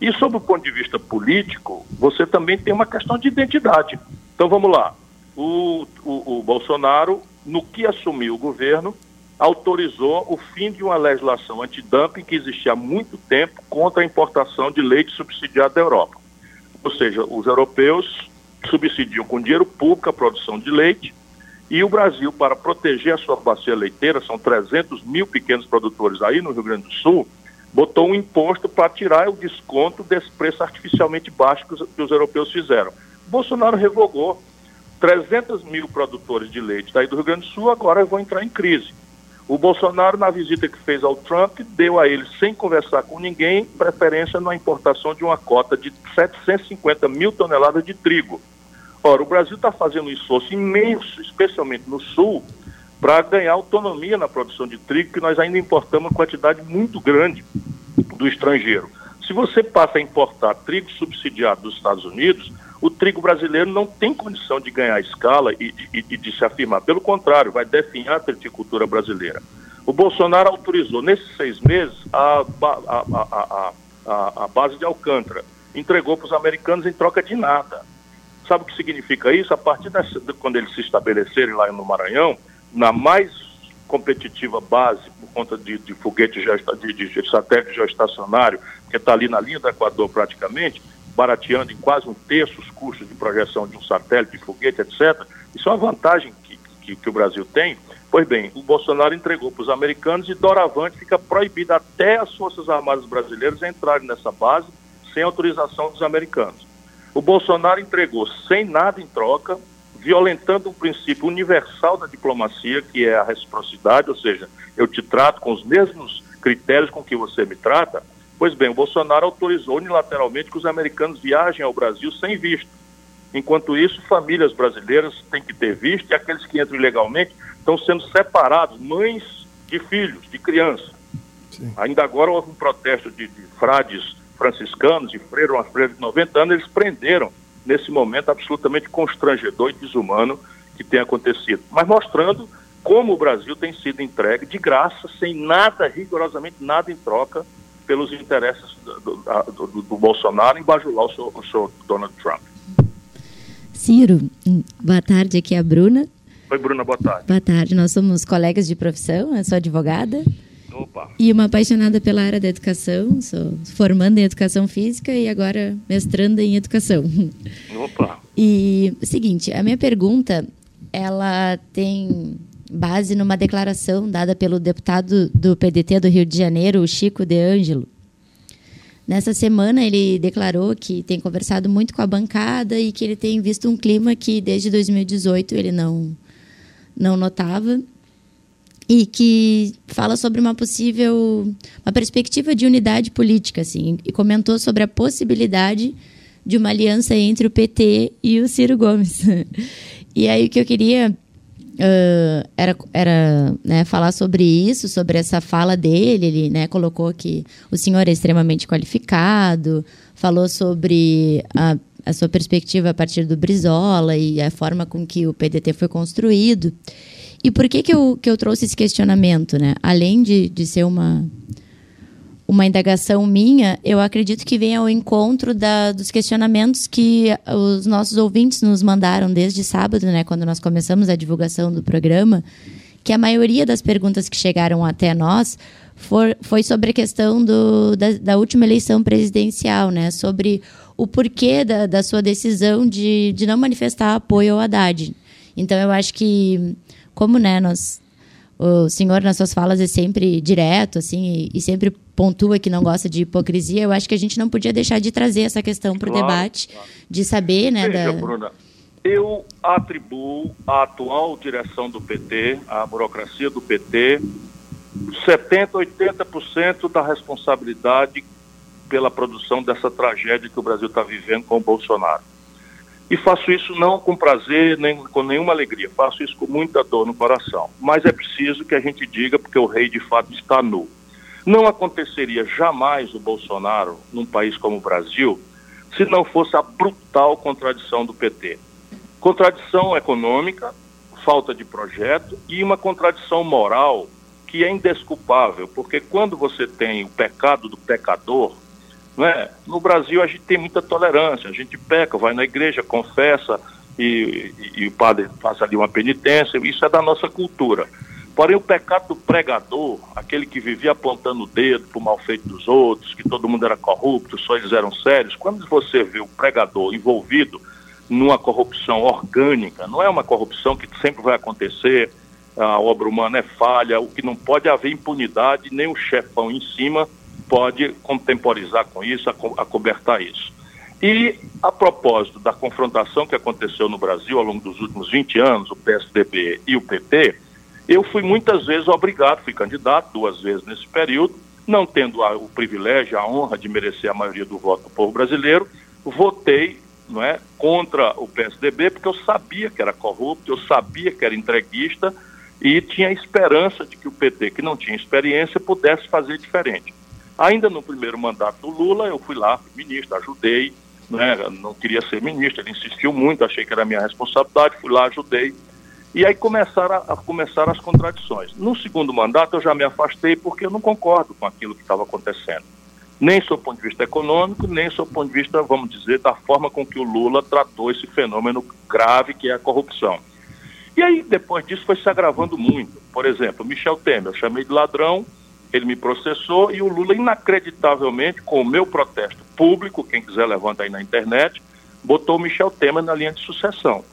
E sob o ponto de vista político, você também tem uma questão de identidade. Então vamos lá. O, o, o Bolsonaro, no que assumiu o governo, autorizou o fim de uma legislação antidumping que existia há muito tempo contra a importação de leite subsidiado da Europa. Ou seja, os europeus subsidiam com dinheiro público a produção de leite e o Brasil, para proteger a sua bacia leiteira, são 300 mil pequenos produtores aí no Rio Grande do Sul, botou um imposto para tirar o desconto desse preço artificialmente baixo que os, que os europeus fizeram. Bolsonaro revogou. 300 mil produtores de leite daí do Rio Grande do Sul agora vão entrar em crise. O Bolsonaro, na visita que fez ao Trump, deu a ele, sem conversar com ninguém, preferência na importação de uma cota de 750 mil toneladas de trigo. Ora, o Brasil está fazendo um esforço imenso, especialmente no Sul, para ganhar autonomia na produção de trigo, que nós ainda importamos uma quantidade muito grande do estrangeiro. Se você passa a importar trigo subsidiado dos Estados Unidos, o trigo brasileiro não tem condição de ganhar escala e, de se afirmar. Pelo contrário, vai definhar a triticultura brasileira. O Bolsonaro autorizou, nesses seis meses, a, a, a, a base de Alcântara. Entregou para os americanos em troca de nada. Sabe o que significa isso? A partir de quando eles se estabelecerem lá no Maranhão, na mais competitiva base, por conta de, de foguete de, de, de satélite que está ali na linha do Equador praticamente, barateando em quase um terço os custos de projeção de um satélite, de foguete, etc. Isso é uma vantagem que, que, que o Brasil tem. Pois bem, o Bolsonaro entregou para os americanos e doravante fica proibido até as Forças Armadas brasileiras entrarem nessa base sem autorização dos americanos. O Bolsonaro entregou sem nada em troca, violentando um princípio universal da diplomacia, que é a reciprocidade, ou seja, eu te trato com os mesmos critérios com que você me trata. Pois bem, o Bolsonaro autorizou unilateralmente que os americanos viajem ao Brasil sem visto. Enquanto isso, famílias brasileiras têm que ter visto e aqueles que entram ilegalmente estão sendo separados, mães de filhos, de crianças. Ainda agora houve um protesto de, de frades franciscanos e freiras, umas freiras de 90 anos, eles prenderam nesse momento absolutamente constrangedor e desumano que tem acontecido. Mas mostrando como o Brasil tem sido entregue de graça, sem nada, rigorosamente nada em troca, pelos interesses do, do, do, Bolsonaro em bajular o seu, o seu Donald Trump. Ciro, boa tarde, aqui é a Bruna. Oi, Bruna, boa tarde. Boa tarde, nós somos colegas de profissão, eu sou advogada. Opa. E uma apaixonada pela área da educação, sou formando em educação física e agora mestrando em educação. Opa. E seguinte, a minha pergunta, ela tem base numa declaração dada pelo deputado do PDT do Rio de Janeiro, o Chico De Angelo. Nessa semana ele declarou que tem conversado muito com a bancada e que ele tem visto um clima que desde 2018 ele não não notava e que fala sobre uma possível uma perspectiva de unidade política assim e comentou sobre a possibilidade de uma aliança entre o PT e o Ciro Gomes e aí o que eu queria uh, era, era né, falar sobre isso sobre essa fala dele ele né, colocou que o senhor é extremamente qualificado falou sobre a, a sua perspectiva a partir do Brizola e a forma com que o PDT foi construído e por que, que, eu, que eu trouxe esse questionamento? Né? Além de, de ser uma, uma indagação minha, eu acredito que vem ao encontro da, dos questionamentos que os nossos ouvintes nos mandaram desde sábado, né, quando nós começamos a divulgação do programa, que a maioria das perguntas que chegaram até nós for, foi sobre a questão do, da, da, última eleição presidencial, né, sobre o porquê da, da sua decisão de, de não manifestar apoio ao Haddad. Então, eu acho que como né, nós, o senhor nas suas falas é sempre direto, assim, e, e, sempre pontua que não gosta de hipocrisia, eu acho que a gente não podia deixar de trazer essa questão para o claro, debate, claro. de saber, né, Veja, da... Bruna, eu atribuo à atual direção do PT, à burocracia do PT, 70%, 80% da responsabilidade pela produção dessa tragédia que o Brasil está vivendo com o Bolsonaro. E faço isso não com prazer, nem com nenhuma alegria, faço isso com muita dor no coração. Mas é preciso que a gente diga, porque o rei de fato está nu. Não aconteceria jamais o Bolsonaro num país como o Brasil se não fosse a brutal contradição do PT. Contradição econômica, falta de projeto e uma contradição moral que é indesculpável, porque quando você tem o pecado do pecador, né? No Brasil a gente tem muita tolerância, a gente peca, vai na igreja, confessa e, e, e o padre faz ali uma penitência, isso é da nossa cultura. Porém, o pecado do pregador, aquele que vivia apontando o dedo para o mal feito dos outros, que todo mundo era corrupto, só eles eram sérios, quando você vê o pregador envolvido numa corrupção orgânica, não é uma corrupção que sempre vai acontecer, a obra humana é falha, o que não pode haver impunidade, nem o chefão em cima pode contemporizar com isso, acobertar isso. E a propósito da confrontação que aconteceu no Brasil ao longo dos últimos 20 anos, o PSDB e o PT, eu fui muitas vezes obrigado, fui candidato duas vezes nesse período, não tendo a, o privilégio, a honra de merecer a maioria do voto do povo brasileiro, votei não é, contra o PSDB porque eu sabia que era corrupto, eu sabia que era entreguista e tinha esperança de que o PT, que não tinha experiência, pudesse fazer diferente. Ainda no primeiro mandato do Lula, eu fui lá, fui ministro, ajudei, né? não queria ser ministro, ele insistiu muito, achei que era minha responsabilidade, fui lá, ajudei. E aí começaram a, começaram as contradições. No segundo mandato, eu já me afastei porque eu não concordo com aquilo que estava acontecendo. Nem sob o ponto de vista econômico, nem sob o ponto de vista, vamos dizer, da forma com que o Lula tratou esse fenômeno grave que é a corrupção. E aí, depois disso, foi se agravando muito. Por exemplo, Michel Temer, eu chamei de ladrão, ele me processou e o Lula, inacreditavelmente, com o meu protesto público, quem quiser levanta aí na internet, botou o Michel Temer na linha de sucessão.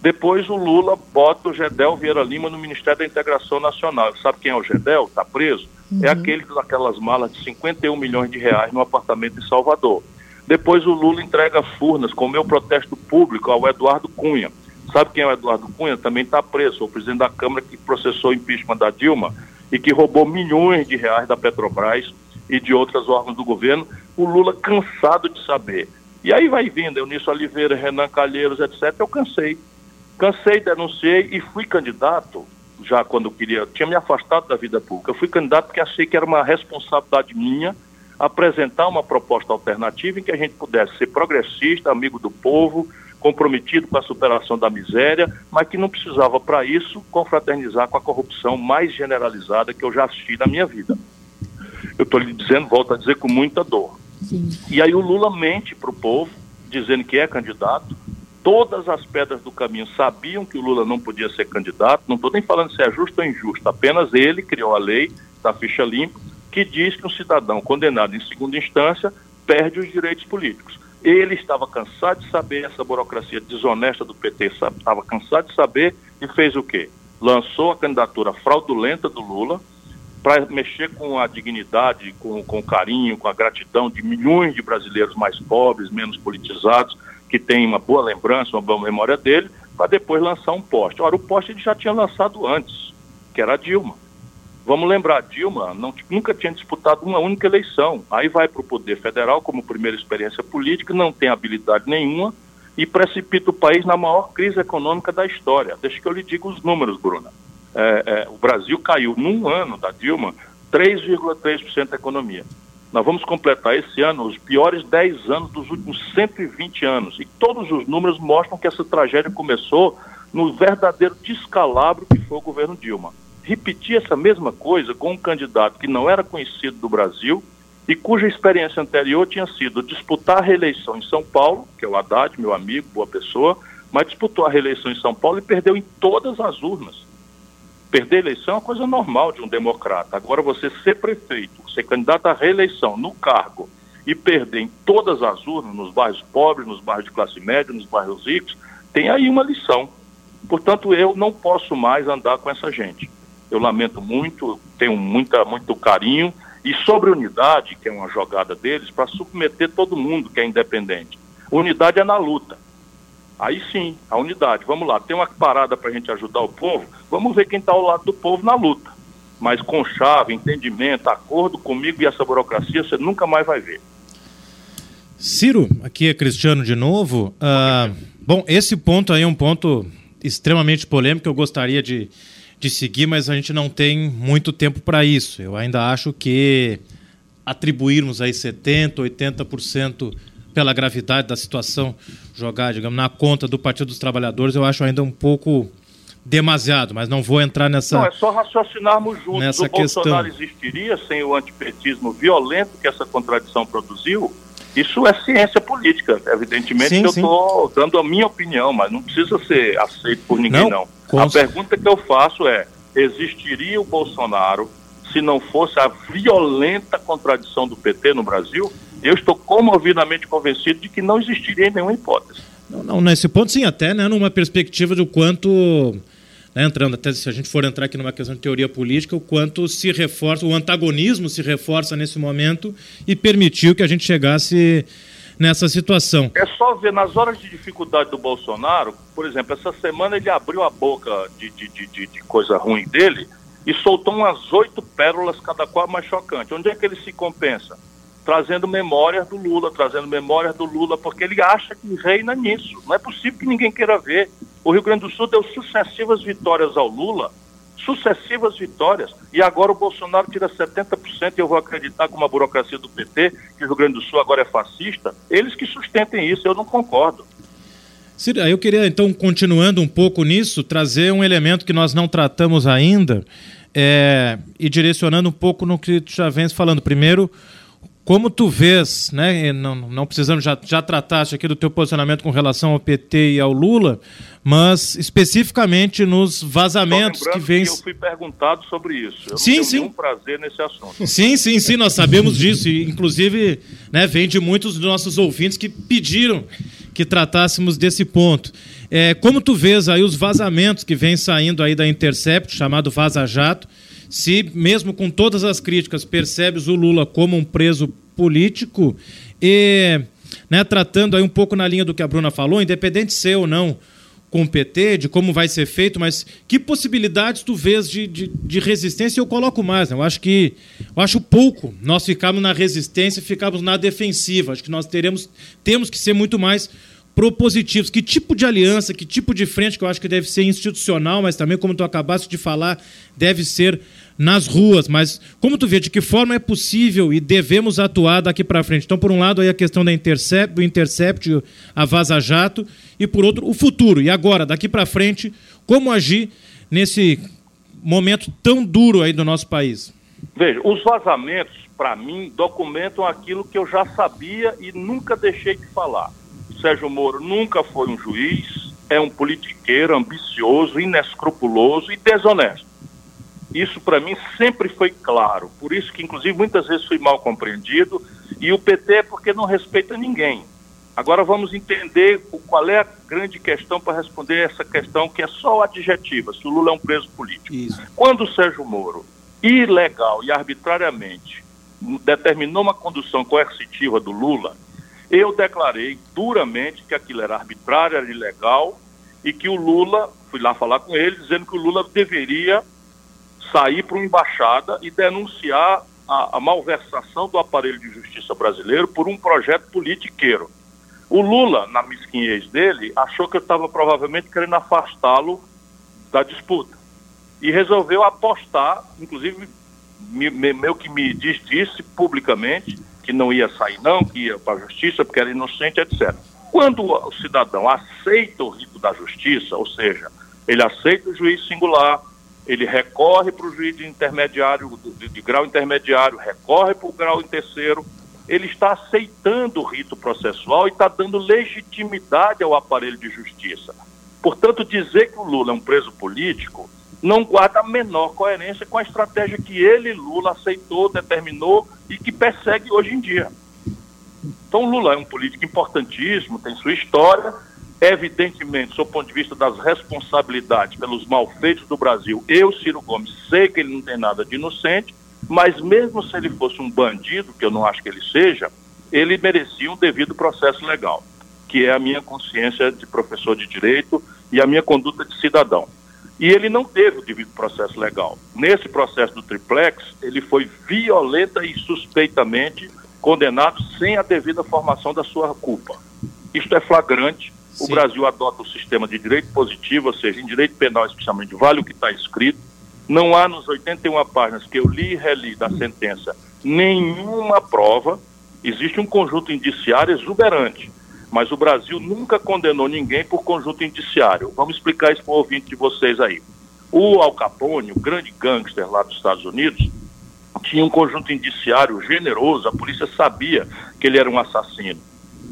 Depois o Lula bota o Gedel Vieira Lima no Ministério da Integração Nacional. Sabe quem é o Gedel? Está preso? É uhum. É aquele daquelas malas de 51 milhões de reais no apartamento em Salvador. Depois o Lula entrega Furnas com o meu protesto público ao Eduardo Cunha. Sabe quem é o Eduardo Cunha? Também está preso. O presidente da Câmara que processou o impeachment da Dilma e que roubou milhões de reais da Petrobras e de outros órgãos do governo, o Lula cansado de saber. E aí vai vindo, Eunício Oliveira, Renan Calheiros, etc. Eu cansei. Cansei, denunciei e fui candidato, já quando eu queria, tinha me afastado da vida pública. Eu fui candidato porque achei que era uma responsabilidade minha apresentar uma proposta alternativa em que a gente pudesse ser progressista, amigo do povo, comprometido com a superação da miséria, mas que não precisava, para isso, confraternizar com a corrupção mais generalizada que eu já assisti na minha vida. Eu estou lhe dizendo, volto a dizer, com muita dor. Sim. E aí o Lula mente para o povo, dizendo que é candidato. Todas as pedras do caminho sabiam que o Lula não podia ser candidato. Não estou nem falando se é justo ou injusto, apenas ele criou a lei da ficha limpa, que diz que um cidadão condenado em segunda instância perde os direitos políticos. Ele estava cansado de saber essa burocracia desonesta do PT, estava cansado de saber e fez o quê? Lançou a candidatura fraudulenta do Lula para mexer com a dignidade, com, com o carinho, com a gratidão de milhões de brasileiros mais pobres, menos politizados, que têm uma boa lembrança, uma boa memória dele, para depois lançar um poste. Ora, o poste ele já tinha lançado antes. que era a Dilma. Vamos lembrar, Dilma não, nunca tinha disputado uma única eleição. Aí vai para o Poder Federal como primeira experiência política, não tem habilidade nenhuma e precipita o país na maior crise econômica da história. Deixa que eu lhe diga os números, Bruna. É, é, o Brasil caiu num ano da Dilma 3,3% da economia. Nós vamos completar esse ano os piores 10 anos dos últimos 120 anos. E todos os números mostram que essa tragédia começou no verdadeiro descalabro que foi o governo Dilma. Repetir essa mesma coisa com um candidato que não era conhecido do Brasil e cuja experiência anterior tinha sido disputar a reeleição em São Paulo, que é o Haddad, meu amigo, boa pessoa, mas disputou a reeleição em São Paulo e perdeu em todas as urnas. Perder a eleição é uma coisa normal de um democrata. Agora, você ser prefeito, ser candidato à reeleição no cargo e perder em todas as urnas, nos bairros pobres, nos bairros de classe média, nos bairros ricos, tem aí uma lição. Portanto, eu não posso mais andar com essa gente. Eu lamento muito, tenho muita, muito carinho. E sobre unidade, que é uma jogada deles, para submeter todo mundo que é independente. Unidade é na luta. Aí sim, a unidade. Vamos lá, tem uma parada para a gente ajudar o povo, vamos ver quem está ao lado do povo na luta. Mas com chave, entendimento, acordo comigo e essa burocracia, você nunca mais vai ver. Ciro, aqui é Cristiano de novo. Ah, bom, esse ponto aí é um ponto extremamente polêmico, eu gostaria de, de seguir, mas a gente não tem muito tempo para isso. Eu ainda acho que atribuirmos aí 70%, 80% pela gravidade da situação, jogar, digamos, na conta do Partido dos Trabalhadores, eu acho ainda um pouco demasiado, mas não vou entrar nessa. Não, é só raciocinarmos juntos. Nessa o questão. Bolsonaro existiria sem o antipetismo violento que essa contradição produziu? Isso é ciência política. Evidentemente sim, eu estou dando a minha opinião, mas não precisa ser aceito por ninguém, não. não. A pergunta que eu faço é: existiria o Bolsonaro se não fosse a violenta contradição do PT no Brasil? Eu estou comovidamente convencido de que não existiria nenhuma hipótese. Não, não, nesse ponto sim, até né, numa perspectiva do quanto, né, entrando até se a gente for entrar aqui numa questão de teoria política, o quanto se reforça, o antagonismo se reforça nesse momento e permitiu que a gente chegasse nessa situação. É só ver nas horas de dificuldade do Bolsonaro, por exemplo, essa semana ele abriu a boca de, de, de, de coisa ruim dele e soltou umas oito pérolas, cada qual mais chocante. Onde é que ele se compensa? trazendo memórias do Lula, trazendo memórias do Lula, porque ele acha que reina nisso. Não é possível que ninguém queira ver. O Rio Grande do Sul deu sucessivas vitórias ao Lula, sucessivas vitórias, e agora o Bolsonaro tira 70%, e eu vou acreditar com uma burocracia do PT, que o Rio Grande do Sul agora é fascista, eles que sustentem isso, eu não concordo. Ciro, eu queria, então, continuando um pouco nisso, trazer um elemento que nós não tratamos ainda, é, e direcionando um pouco no que tu já vens falando. Primeiro, como tu vês, né, não, não precisamos, já, já trataste aqui do teu posicionamento com relação ao PT e ao Lula, mas especificamente nos vazamentos que vêm... Que eu fui perguntado sobre isso. Eu sim, não sim. nenhum prazer nesse assunto. Sim, sim, sim, nós sabemos disso. E, inclusive, né, vem de muitos dos nossos ouvintes que pediram que tratássemos desse ponto. É, como tu vês aí os vazamentos que vêm saindo aí da Intercept, chamado Vaza Jato, se, mesmo com todas as críticas, percebes o Lula como um preso político e né, tratando aí um pouco na linha do que a Bruna falou, independente de ser ou não com o PT, de como vai ser feito, mas que possibilidades tu vês de, de, de resistência? Eu coloco mais, né? eu acho que eu acho pouco nós ficarmos na resistência, ficarmos na defensiva. Acho que nós teremos temos que ser muito mais propositivos. Que tipo de aliança, que tipo de frente que eu acho que deve ser institucional, mas também, como tu acabaste de falar, deve ser nas ruas. Mas como tu vê, de que forma é possível e devemos atuar daqui para frente? Então, por um lado, aí a questão da intercept, do Intercept, a Vaza Jato, e por outro, o futuro. E agora, daqui para frente, como agir nesse momento tão duro aí do nosso país? Veja, os vazamentos, para mim, documentam aquilo que eu já sabia e nunca deixei de falar. Sérgio Moro nunca foi um juiz, é um politiqueiro ambicioso, inescrupuloso e desonesto. Isso para mim sempre foi claro, por isso que inclusive muitas vezes fui mal compreendido e o PT é porque não respeita ninguém. Agora vamos entender qual é a grande questão para responder essa questão que é só adjetiva, se o Lula é um preso político. Isso. Quando o Sérgio Moro, ilegal e arbitrariamente, determinou uma condução coercitiva do Lula, eu declarei duramente que aquilo era arbitrário, era ilegal e que o Lula, fui lá falar com ele, dizendo que o Lula deveria sair para uma embaixada e denunciar a, a malversação do aparelho de justiça brasileiro por um projeto politiqueiro. O Lula, na mesquinhez dele, achou que eu estava provavelmente querendo afastá-lo da disputa. E resolveu apostar, inclusive, me, meio que me diz, disse publicamente que não ia sair não, que ia para a justiça porque era inocente, etc. Quando o cidadão aceita o rito da justiça, ou seja, ele aceita o juiz singular, ele recorre para o juiz de intermediário, de, de grau intermediário, recorre para o grau em terceiro, ele está aceitando o rito processual e está dando legitimidade ao aparelho de justiça. Portanto, dizer que o Lula é um preso político não guarda a menor coerência com a estratégia que ele, Lula, aceitou, determinou e que persegue hoje em dia. Então, Lula é um político importantíssimo, tem sua história, Evidentemente, do ponto de vista das responsabilidades pelos malfeitos do Brasil, eu, Ciro Gomes, sei que ele não tem nada de inocente, mas mesmo se ele fosse um bandido, que eu não acho que ele seja, ele merecia um devido processo legal, que é a minha consciência de professor de direito e a minha conduta de cidadão. E ele não teve o devido processo legal. Nesse processo do triplex, ele foi violenta e suspeitamente condenado sem a devida formação da sua culpa. Isto é flagrante o Brasil adota o sistema de direito positivo, ou seja, em direito penal, especialmente, vale o que está escrito. Não há nos 81 páginas que eu li e reli da sentença nenhuma prova. Existe um conjunto indiciário exuberante, mas o Brasil nunca condenou ninguém por conjunto indiciário. Vamos explicar isso para o ouvinte de vocês aí. O Al Capone, o grande gangster lá dos Estados Unidos, tinha um conjunto indiciário generoso, a polícia sabia que ele era um assassino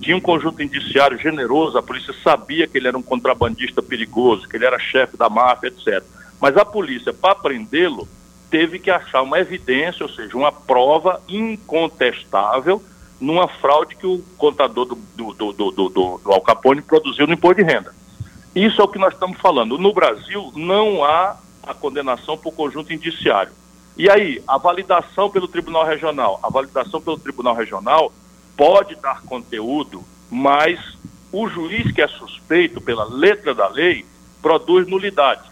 tinha um conjunto indiciário generoso, a polícia sabia que ele era um contrabandista perigoso, que ele era chefe da máfia, etc. Mas a polícia, para prendê-lo, teve que achar uma evidência, ou seja, uma prova incontestável numa fraude que o contador do, do, do, do, do, Al Capone produziu no imposto de renda. Isso é o que nós estamos falando. No Brasil, não há a condenação por conjunto indiciário. E aí, a validação pelo Tribunal Regional? A validação pelo Tribunal Regional pode dar conteúdo, mas o juiz que é suspeito pela letra da lei produz nulidade.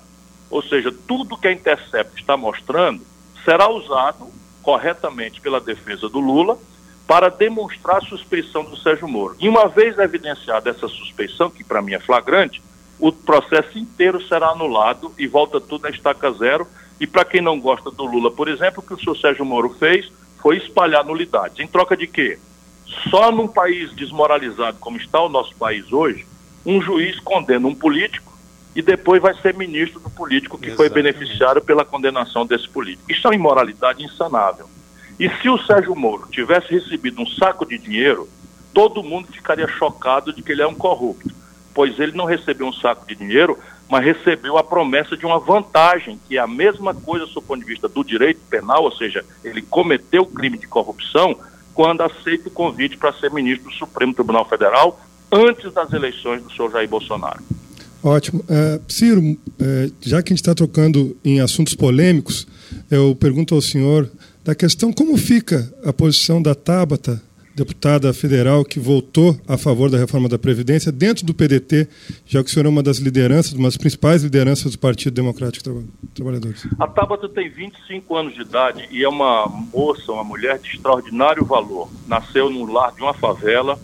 Ou seja, tudo que a Intercept está mostrando será usado corretamente pela defesa do Lula para demonstrar a suspeição do Sérgio Moro. E uma vez evidenciada essa suspeição, que para mim é flagrante, o processo inteiro será anulado e volta tudo a estaca zero. E para quem não gosta do Lula, por exemplo, o que o senhor Sérgio Moro fez foi espalhar nulidades. Em troca de quê? Só num país desmoralizado como está o nosso país hoje, um juiz condena um político e depois vai ser ministro do político que Exatamente. foi beneficiário pela condenação desse político. Isso é uma imoralidade insanável. E se o Sérgio Moro tivesse recebido um saco de dinheiro, todo mundo ficaria chocado de que ele é um corrupto, pois ele não recebeu um saco de dinheiro, mas recebeu a promessa de uma vantagem, que é a mesma coisa do ponto de vista do direito penal, ou seja, ele cometeu o crime de corrupção, quando aceita o convite para ser ministro do Supremo Tribunal Federal antes das eleições do senhor Jair Bolsonaro. Ótimo. Uh, Ciro, uh, já que a gente está trocando em assuntos polêmicos, eu pergunto ao senhor da questão como fica a posição da Tabata deputada federal que votou a favor da reforma da Previdência dentro do PDT, já que o senhor é uma das lideranças, uma das principais lideranças do Partido Democrático Tra Trabalhadores. A Tabata tem 25 anos de idade e é uma moça, uma mulher de extraordinário valor. Nasceu no lar de uma favela,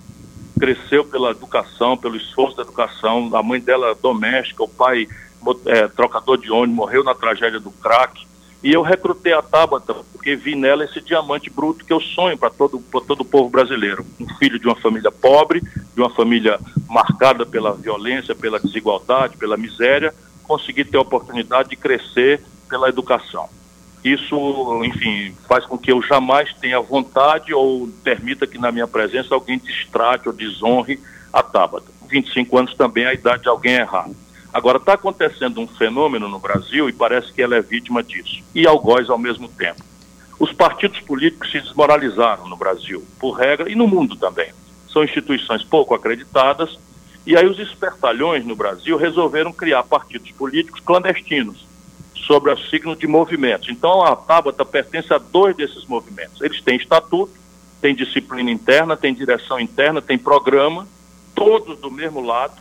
cresceu pela educação, pelo esforço da educação. A mãe dela doméstica, o pai é, trocador de ônibus, morreu na tragédia do crack e eu recrutei a Tabata porque vi nela esse diamante bruto que eu sonho para todo, todo o povo brasileiro. Um filho de uma família pobre, de uma família marcada pela violência, pela desigualdade, pela miséria, conseguir ter a oportunidade de crescer pela educação. Isso, enfim, faz com que eu jamais tenha vontade ou permita que na minha presença alguém destrate ou desonre a Tabata. 25 anos também é a idade de alguém errar. Agora, está acontecendo um fenômeno no Brasil e parece que ela é vítima disso, e algoz ao mesmo tempo. Os partidos políticos se desmoralizaram no Brasil, por regra, e no mundo também. São instituições pouco acreditadas, e aí os espertalhões no Brasil resolveram criar partidos políticos clandestinos, sobre o signo de movimentos. Então, a Tabata pertence a dois desses movimentos. Eles têm estatuto, têm disciplina interna, têm direção interna, têm programa, todos do mesmo lado,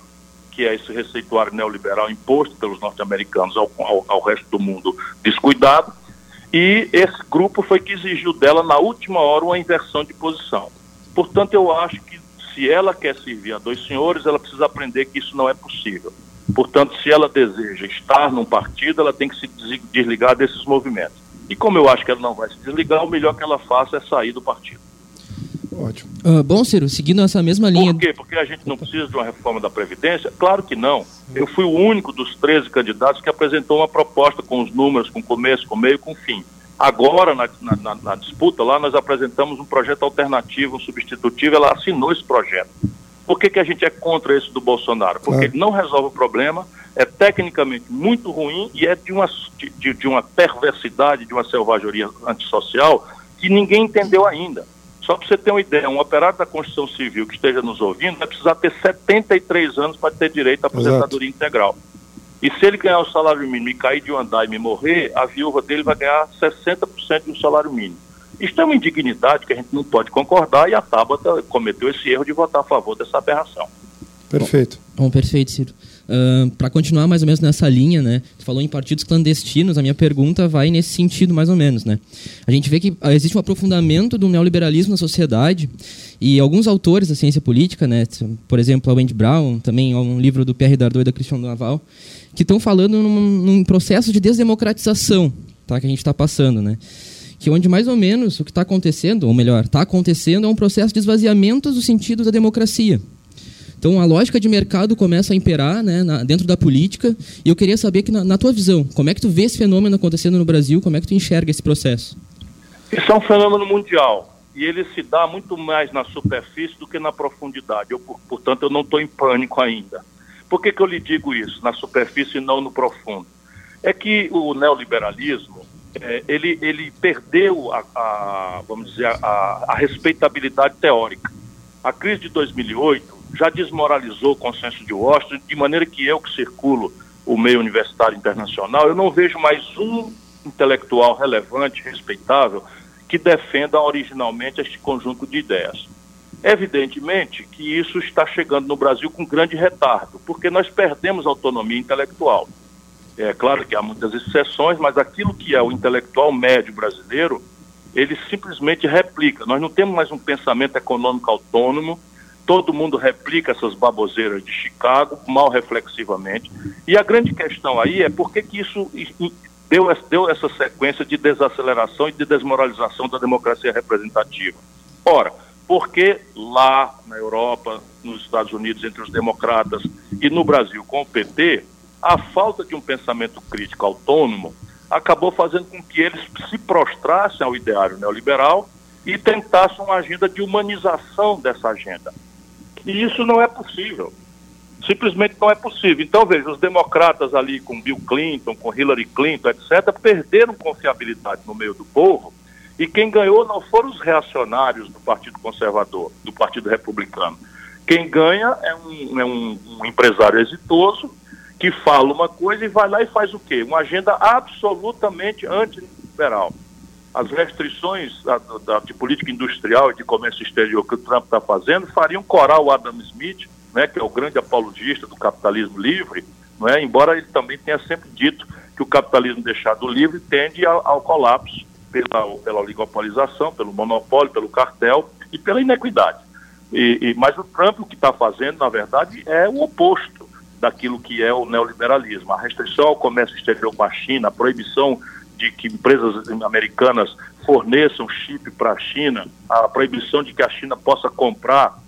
que é esse receituário neoliberal imposto pelos norte-americanos ao, ao, ao, resto do mundo descuidado, E esse grupo foi que exigiu dela, na última hora, uma inversão de posição. Portanto, eu acho que se ela quer servir a dois senhores, ela precisa aprender que isso não é possível. Portanto, se ela deseja estar num partido, ela tem que se desligar desses movimentos. E como eu acho que ela não vai se desligar, o melhor que ela faça é sair do partido. Ótimo. Uh, bom, Ciro, seguindo essa mesma linha. Por quê? Porque a gente não precisa de uma reforma da Previdência? Claro que não. Eu fui o único dos 13 candidatos que apresentou uma proposta com os números, com começo, com meio, com fim. Agora, na, na, na disputa lá, nós apresentamos um projeto alternativo, um substitutivo, ela assinou esse projeto. Por que, que a gente é contra esse do Bolsonaro? Porque ele não resolve o problema, é tecnicamente muito ruim e é de uma, de, de uma perversidade, de uma selvageria antissocial que ninguém entendeu ainda. Só para você ter uma ideia, um operário da Constituição Civil que esteja nos ouvindo vai precisar ter 73 anos para ter direito à aposentadoria Exato. integral. E se ele ganhar o salário mínimo e cair de um andaime e morrer, a viúva dele vai ganhar 60% do salário mínimo. Isto é uma indignidade que a gente não pode concordar e a Tabata cometeu esse erro de votar a favor dessa aberração. Perfeito. Bom, bom perfeito, Ciro. Para continuar mais ou menos nessa linha, né? Você falou em partidos clandestinos, a minha pergunta vai nesse sentido mais ou menos, né? A gente vê que uh, existe um aprofundamento do neoliberalismo na sociedade e alguns autores da ciência política, né? Por exemplo, a Wendy Brown, também um livro do Pierre Dardot e da Christian Naval, que estão falando num, num, processo de desdemocratização, tá? Que a gente está passando, né? Que onde mais ou menos o que está acontecendo, ou melhor, está acontecendo é um processo de esvaziamento do sentido da democracia. Então a lógica de mercado começa a imperar né, na, dentro da política. E eu queria saber que na, na, tua visão, como é que tu vê esse fenômeno acontecendo no Brasil? Como é que tu enxerga esse processo? Isso é um fenômeno mundial e ele se dá muito mais na superfície do que na profundidade. Eu, portanto, eu não estou em pânico ainda. Por que, que eu lhe digo isso, na superfície e não no profundo? É que o neoliberalismo é, ele, ele perdeu a, a vamos dizer a, a respeitabilidade teórica. A crise de 2008 já desmoralizou o consenso de Washington, de maneira que eu que circulo o meio universitário internacional, eu não vejo mais um intelectual relevante, respeitável, que defenda originalmente este conjunto de ideias. Evidentemente que isso está chegando no Brasil com grande retardo, porque nós perdemos autonomia intelectual. É claro que há muitas exceções, mas aquilo que é o intelectual médio brasileiro, ele simplesmente replica. Nós não temos mais um pensamento econômico autônomo, todo mundo replica essas baboseiras de Chicago, mal reflexivamente. E a grande questão aí é por que, que isso deu, deu essa sequência de desaceleração e de desmoralização da democracia representativa. Ora, porque lá na Europa, nos Estados Unidos, entre os democratas e no Brasil com o PT, a falta de um pensamento crítico autônomo acabou fazendo com que eles se prostrassem ao ideário neoliberal e tentassem uma agenda de humanização dessa agenda. E isso não é possível. Simplesmente não é possível. Então, veja, os democratas ali com Bill Clinton, com Hillary Clinton, etc., perderam confiabilidade no meio do povo. E quem ganhou não foram os reacionários do Partido Conservador, do Partido Republicano. Quem ganha é um, é um, um empresário exitoso que fala uma coisa e vai lá e faz o quê? Uma agenda absolutamente antiliberal as restrições da, da, de política industrial e de comércio exterior que o Trump está fazendo fariam corar o Adam Smith, né, que é o grande apologista do capitalismo livre, não é? embora ele também tenha sempre dito que o capitalismo deixado livre tende ao, ao colapso pela, pela oligopolização, pelo monopólio, pelo cartel e pela inequidade. E, e, mas o Trump o que está fazendo, na verdade, é o oposto daquilo que é o neoliberalismo. A restrição ao comércio exterior com a China, a proibição de que empresas americanas forneçam chip para a China, a proibição de que a China possa comprar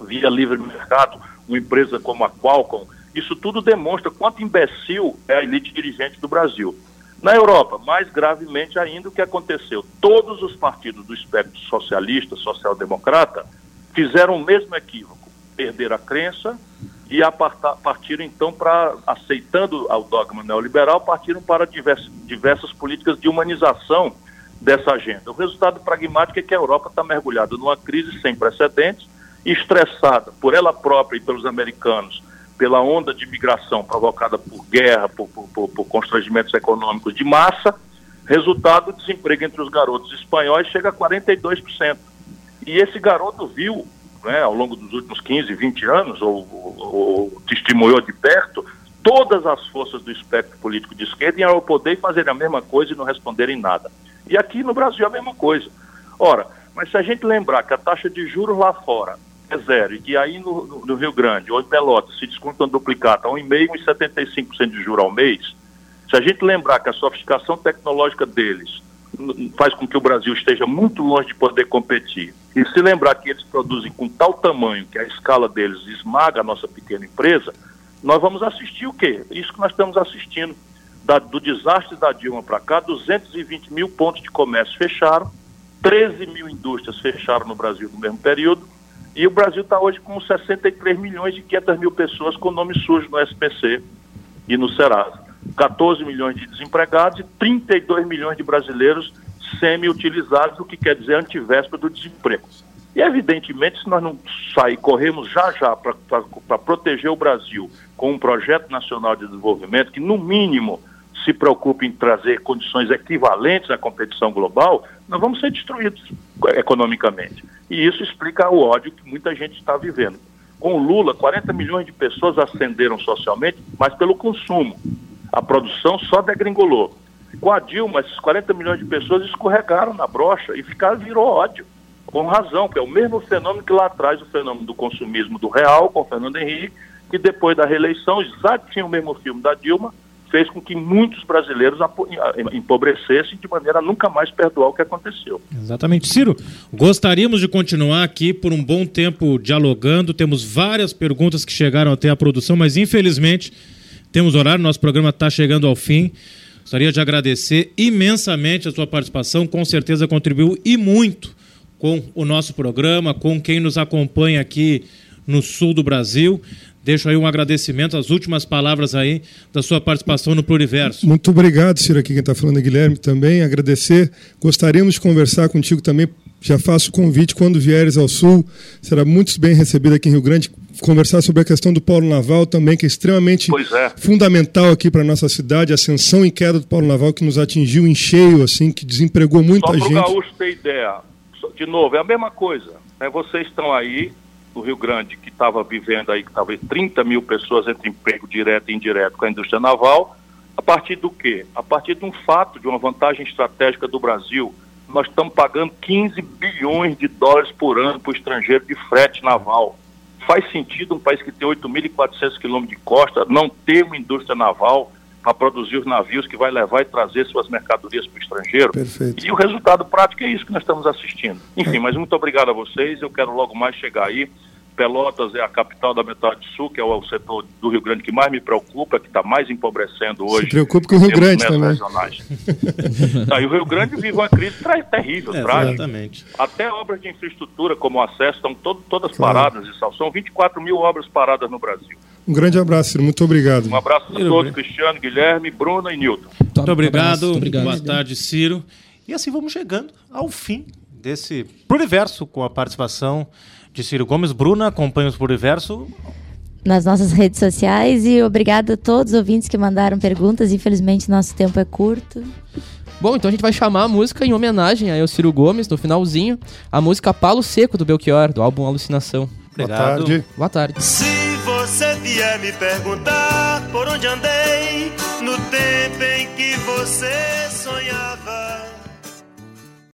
via livre mercado uma empresa como a Qualcomm, isso tudo demonstra quanto imbecil é a elite dirigente do Brasil. Na Europa, mais gravemente ainda, o que aconteceu? Todos os partidos do espectro socialista, social-democrata, fizeram o mesmo equívoco: perder a crença, e partiram então para, aceitando o dogma neoliberal, partiram para diversas, diversas políticas de humanização dessa agenda. O resultado pragmático é que a Europa está mergulhada numa crise sem precedentes, estressada por ela própria e pelos americanos, pela onda de migração provocada por guerra, por, por, por, por constrangimentos econômicos de massa, resultado, o desemprego entre os garotos espanhóis chega a 42%. E esse garoto viu né, ao longo dos últimos 15, 20 anos, ou, ou, ou testemunhou de perto, todas as forças do espectro político de esquerda iam ao poder e a mesma coisa e não responderem nada. E aqui no Brasil é a mesma coisa. Ora, mas se a gente lembrar que a taxa de juros lá fora é zero e que aí no, no, Rio Grande ou em Pelotas se descontam duplicata a 1,5% e 75% de juros ao mês, se a gente lembrar que a sofisticação tecnológica deles faz com que o Brasil esteja muito longe de poder competir, e se lembrar que eles produzem com tal tamanho que a escala deles esmaga a nossa pequena empresa, nós vamos assistir o quê? Isso que nós estamos assistindo. Da, do desastre da Dilma para cá, 220 mil pontos de comércio fecharam, 13 mil indústrias fecharam no Brasil no mesmo período, e o Brasil está hoje com 63 milhões e 500 mil pessoas com nome sujo no SPC e no Serasa. 14 milhões de desempregados e 32 milhões de brasileiros semi-utilizados, o que quer dizer antivéspera do desemprego. E, evidentemente, se nós não sair, corremos já já para proteger o Brasil com um projeto nacional de desenvolvimento que, no mínimo, se preocupe em trazer condições equivalentes à competição global, nós vamos ser destruídos economicamente. E isso explica o ódio que muita gente está vivendo. Com Lula, 40 milhões de pessoas ascenderam socialmente, mas pelo consumo. A produção só degringolou. Com a Dilma, esses 40 milhões de pessoas escorregaram na brocha e ficaram, virou ódio com razão, que é o mesmo fenômeno que lá atrás, o fenômeno do consumismo do real, com o Fernando Henrique, que depois da reeleição, exatamente o mesmo filme da Dilma, fez com que muitos brasileiros empobrecessem de maneira a nunca mais perdoar o que aconteceu. Exatamente. Ciro, gostaríamos de continuar aqui por um bom tempo dialogando. Temos várias perguntas que chegaram até a produção, mas infelizmente temos horário, nosso programa está chegando ao fim. Gostaria de agradecer imensamente a sua participação, com certeza contribuiu e muito com o nosso programa, com quem nos acompanha aqui no sul do Brasil. Deixo aí um agradecimento, as últimas palavras aí da sua participação no Pluriverso. Muito obrigado, Ciro, aqui quem está falando é Guilherme também. Agradecer. Gostaríamos de conversar contigo também. Já faço o convite quando vieres ao sul. Será muito bem recebido aqui em Rio Grande. Conversar sobre a questão do polo naval também, que é extremamente é. fundamental aqui para a nossa cidade. A ascensão e queda do polo naval que nos atingiu em cheio, assim, que desempregou muita Só gente. Só para o gaúcho ter ideia, de novo, é a mesma coisa. Né? Vocês estão aí no Rio Grande, que estava vivendo aí talvez 30 mil pessoas entre emprego direto e indireto com a indústria naval, a partir do quê? A partir de um fato, de uma vantagem estratégica do Brasil. Nós estamos pagando 15 bilhões de dólares por ano para o estrangeiro de frete naval. Faz sentido um país que tem 8.400 quilômetros de costa não ter uma indústria naval para produzir os navios que vai levar e trazer suas mercadorias para o estrangeiro. Perfeito. E o resultado prático é isso que nós estamos assistindo. Enfim, é. mas muito obrigado a vocês. Eu quero logo mais chegar aí. Pelotas é a capital da metade sul, que é o setor do Rio Grande que mais me preocupa, que está mais empobrecendo hoje. Se preocupa com o Rio Grande também. Regionais. e o Rio Grande vive uma crise terrível, é, trágica. Exatamente. Até obras de infraestrutura como o acesso estão todo, todas claro. paradas e são 24 mil obras paradas no Brasil. Um grande abraço, Ciro. Muito obrigado. Um abraço a todos, Cristiano, Guilherme, Bruna e Nilton. Muito obrigado. Muito obrigado. Boa tarde, Ciro. E assim vamos chegando ao fim desse Pluriverso com a participação de Ciro Gomes. Bruna, acompanha os Pluriverso nas nossas redes sociais e obrigado a todos os ouvintes que mandaram perguntas. Infelizmente, nosso tempo é curto. Bom, então a gente vai chamar a música em homenagem a Ciro Gomes, no finalzinho, a música Palo Seco do Belchior, do álbum Alucinação. Obrigado. Boa tarde. Boa tarde você vier me perguntar por onde andei no tempo em que você sonhava.